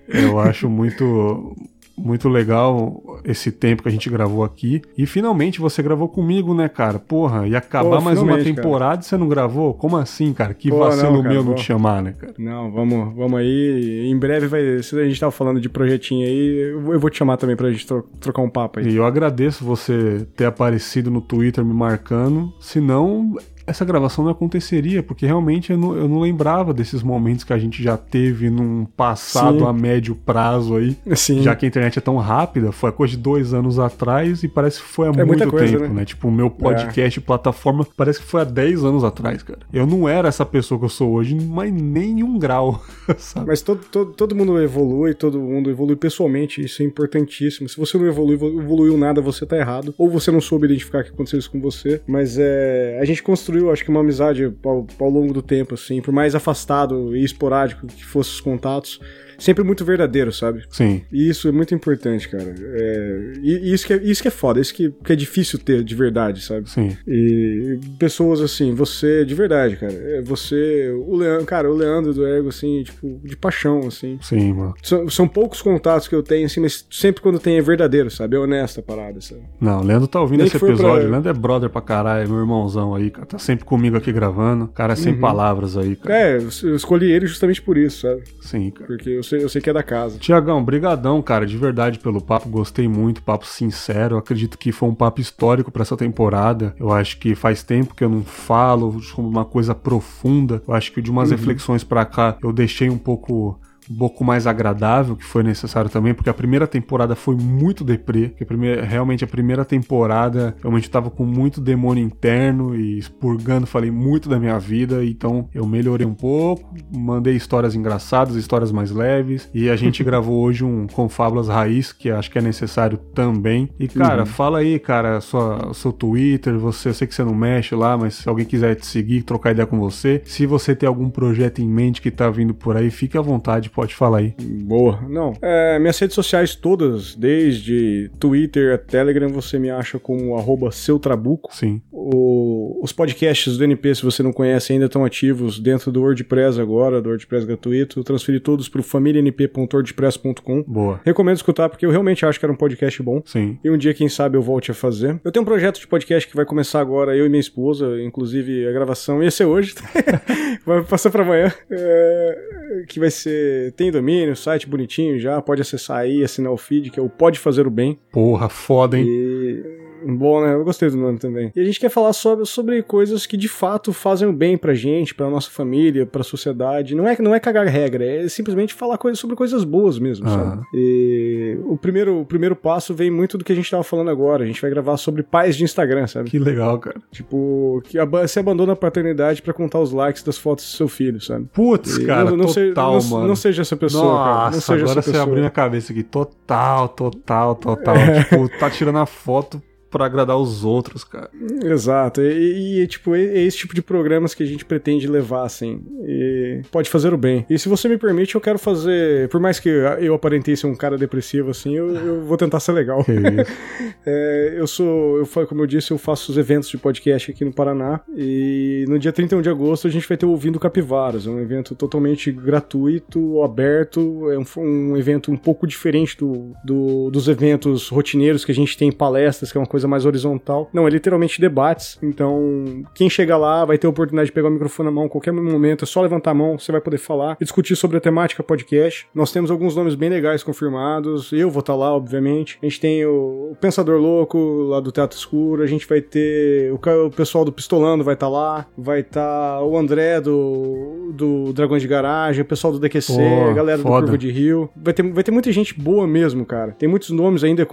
Speaker 1: eu acho muito muito legal esse tempo que a gente gravou aqui. E finalmente você gravou comigo, né, cara? Porra, ia acabar Pô, mais uma temporada cara. e você não gravou? Como assim, cara? Que Pô, vacilo não, cara, meu não te chamar, né, cara?
Speaker 2: Não, vamos, vamos aí. Em breve vai. Se a gente tava falando de projetinho aí, eu vou te chamar também pra gente tro trocar um papo aí.
Speaker 1: E eu agradeço você ter aparecido no Twitter me marcando. Senão, essa gravação não aconteceria, porque realmente eu não, eu não lembrava desses momentos que a gente já teve num passado Sim. a médio prazo aí. Sim. Já que a internet é tão rápida, foi a coisa de dois anos atrás e parece que foi há é muito coisa, tempo, né? né? Tipo, o meu podcast, é. plataforma, parece que foi há 10 anos atrás, cara. Eu não era essa pessoa que eu sou hoje, mas nem um grau,
Speaker 2: sabe? Mas todo, todo, todo mundo evolui, todo mundo evolui pessoalmente, isso é importantíssimo. Se você não evolui, evoluiu nada, você tá errado. Ou você não soube identificar o que aconteceu isso com você. Mas é. A gente construiu construiu, acho que, uma amizade ao, ao longo do tempo, assim, por mais afastado e esporádico que fossem os contatos sempre muito verdadeiro, sabe?
Speaker 1: Sim.
Speaker 2: E isso é muito importante, cara. É, e, isso, que é, isso que é foda, isso que, que é difícil ter de verdade, sabe?
Speaker 1: Sim.
Speaker 2: E pessoas assim, você, de verdade, cara. É, você, o Leandro, cara, o Leandro do Ergo, assim, tipo, de paixão, assim.
Speaker 1: Sim, mano.
Speaker 2: São, são poucos contatos que eu tenho, assim, mas sempre quando tem é verdadeiro, sabe? É honesta a parada, sabe?
Speaker 1: Não, o Leandro tá ouvindo Nem esse episódio. Pra... O Leandro é brother pra caralho, é meu irmãozão aí, cara. Tá sempre comigo aqui gravando. Cara, é sem uhum. palavras aí, cara.
Speaker 2: É, eu escolhi ele justamente por isso, sabe?
Speaker 1: Sim, cara.
Speaker 2: Porque eu sei, eu sei que é da casa.
Speaker 1: Tiagão, brigadão, cara, de verdade pelo papo, gostei muito, papo sincero, acredito que foi um papo histórico para essa temporada. Eu acho que faz tempo que eu não falo sobre uma coisa profunda. Eu acho que de umas uhum. reflexões para cá eu deixei um pouco um pouco mais agradável, que foi necessário também, porque a primeira temporada foi muito deprê, que a primeira, realmente a primeira temporada realmente estava com muito demônio interno e expurgando, falei muito da minha vida, então eu melhorei um pouco, mandei histórias engraçadas, histórias mais leves, e a gente gravou hoje um Confábulas Raiz, que acho que é necessário também. E cara, uhum. fala aí, cara, sua, seu Twitter, você, eu sei que você não mexe lá, mas se alguém quiser te seguir, trocar ideia com você, se você tem algum projeto em mente que tá vindo por aí, fique à vontade Pode falar aí.
Speaker 2: Boa. Não. É, minhas redes sociais todas, desde Twitter a Telegram, você me acha como arroba seutrabuco.
Speaker 1: Sim.
Speaker 2: O, os podcasts do NP, se você não conhece, ainda estão ativos dentro do WordPress agora, do WordPress gratuito. Eu transferi todos para o familianp.wordpress.com.
Speaker 1: Boa.
Speaker 2: Recomendo escutar, porque eu realmente acho que era um podcast bom.
Speaker 1: Sim.
Speaker 2: E um dia, quem sabe, eu volte a fazer. Eu tenho um projeto de podcast que vai começar agora, eu e minha esposa, inclusive a gravação ia ser hoje. vai passar para amanhã. É, que vai ser tem domínio, site bonitinho já, pode acessar aí, assinar o feed, que é o Pode Fazer o Bem.
Speaker 1: Porra, foda, hein?
Speaker 2: E Bom, né? Eu gostei do nome também. E a gente quer falar sobre, sobre coisas que de fato fazem o bem pra gente, pra nossa família, pra sociedade. Não é, não é cagar regra, é simplesmente falar coisa, sobre coisas boas mesmo, sabe? E o primeiro, o primeiro passo vem muito do que a gente tava falando agora. A gente vai gravar sobre pais de Instagram, sabe?
Speaker 1: Que legal, cara.
Speaker 2: Tipo, que você abandona a paternidade pra contar os likes das fotos do seu filho, sabe?
Speaker 1: Putz, e cara, não, não total,
Speaker 2: se,
Speaker 1: não,
Speaker 2: mano. Não seja essa pessoa,
Speaker 1: Nossa,
Speaker 2: cara. Não
Speaker 1: seja agora você abriu minha cabeça aqui. Total, total, total. É. Tipo, tá tirando a foto para agradar os outros, cara.
Speaker 2: Exato. E, e, tipo, é esse tipo de programas que a gente pretende levar, assim. E pode fazer o bem. E se você me permite, eu quero fazer. Por mais que eu aparentei ser um cara depressivo, assim, eu, eu vou tentar ser legal. é, eu sou. Eu, como eu disse, eu faço os eventos de podcast aqui no Paraná. E no dia 31 de agosto a gente vai ter o Ouvindo Capivaras. É um evento totalmente gratuito, aberto. É um, um evento um pouco diferente do, do, dos eventos rotineiros que a gente tem palestras, que é uma coisa coisa mais horizontal. Não, é literalmente debates. Então, quem chega lá vai ter a oportunidade de pegar o microfone na mão a qualquer momento, é só levantar a mão, você vai poder falar e discutir sobre a temática podcast. Nós temos alguns nomes bem legais confirmados. Eu vou estar tá lá, obviamente. A gente tem o Pensador Louco, lá do Teatro Escuro. A gente vai ter o, pessoal do Pistolando vai estar tá lá. Vai estar tá o André do, do Dragões de Garagem, o pessoal do DQC, a galera foda. do Curva de Rio. Vai ter, vai ter muita gente boa mesmo, cara. Tem muitos nomes ainda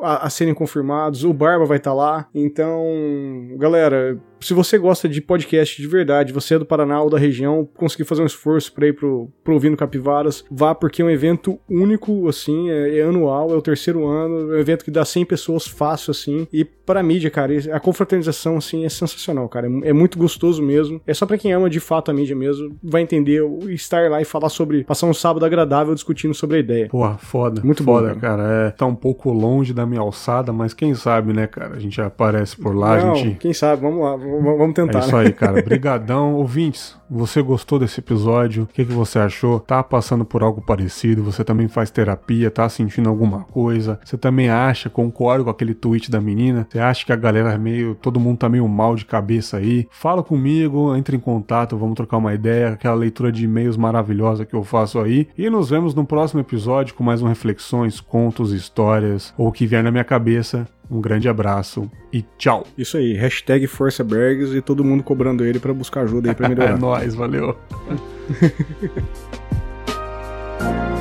Speaker 2: a, a serem confirmados. O Bar Barba vai estar tá lá. Então, galera, se você gosta de podcast de verdade, você é do Paraná ou da região, conseguir fazer um esforço pra ir pro, pro Ouvindo Capivaras, vá porque é um evento único, assim, é, é anual, é o terceiro ano, é um evento que dá 100 pessoas fácil, assim, e pra mídia, cara, a confraternização, assim, é sensacional, cara, é, é muito gostoso mesmo, é só pra quem ama de fato a mídia mesmo, vai entender, estar lá e falar sobre, passar um sábado agradável discutindo sobre a ideia.
Speaker 1: Porra, foda. Muito foda, bom, cara. cara. É, tá um pouco longe da minha alçada, mas quem sabe, né, cara, a gente aparece por lá, Não, a gente...
Speaker 2: quem sabe, vamos lá, vamos tentar. É
Speaker 1: isso né? aí, cara, brigadão. Ouvintes, você gostou desse episódio? O que, que você achou? Tá passando por algo parecido? Você também faz terapia? Tá sentindo alguma coisa? Você também acha, concorda com aquele tweet da menina? Você acha que a galera é meio. todo mundo tá meio mal de cabeça aí? Fala comigo, entre em contato, vamos trocar uma ideia, aquela leitura de e-mails maravilhosa que eu faço aí. E nos vemos no próximo episódio com mais um reflexões, contos, histórias ou o que vier na minha cabeça. Um grande abraço e tchau.
Speaker 2: Isso aí, hashtag ForçaBergs e todo mundo cobrando ele para buscar ajuda aí pra melhorar.
Speaker 1: é nóis, valeu.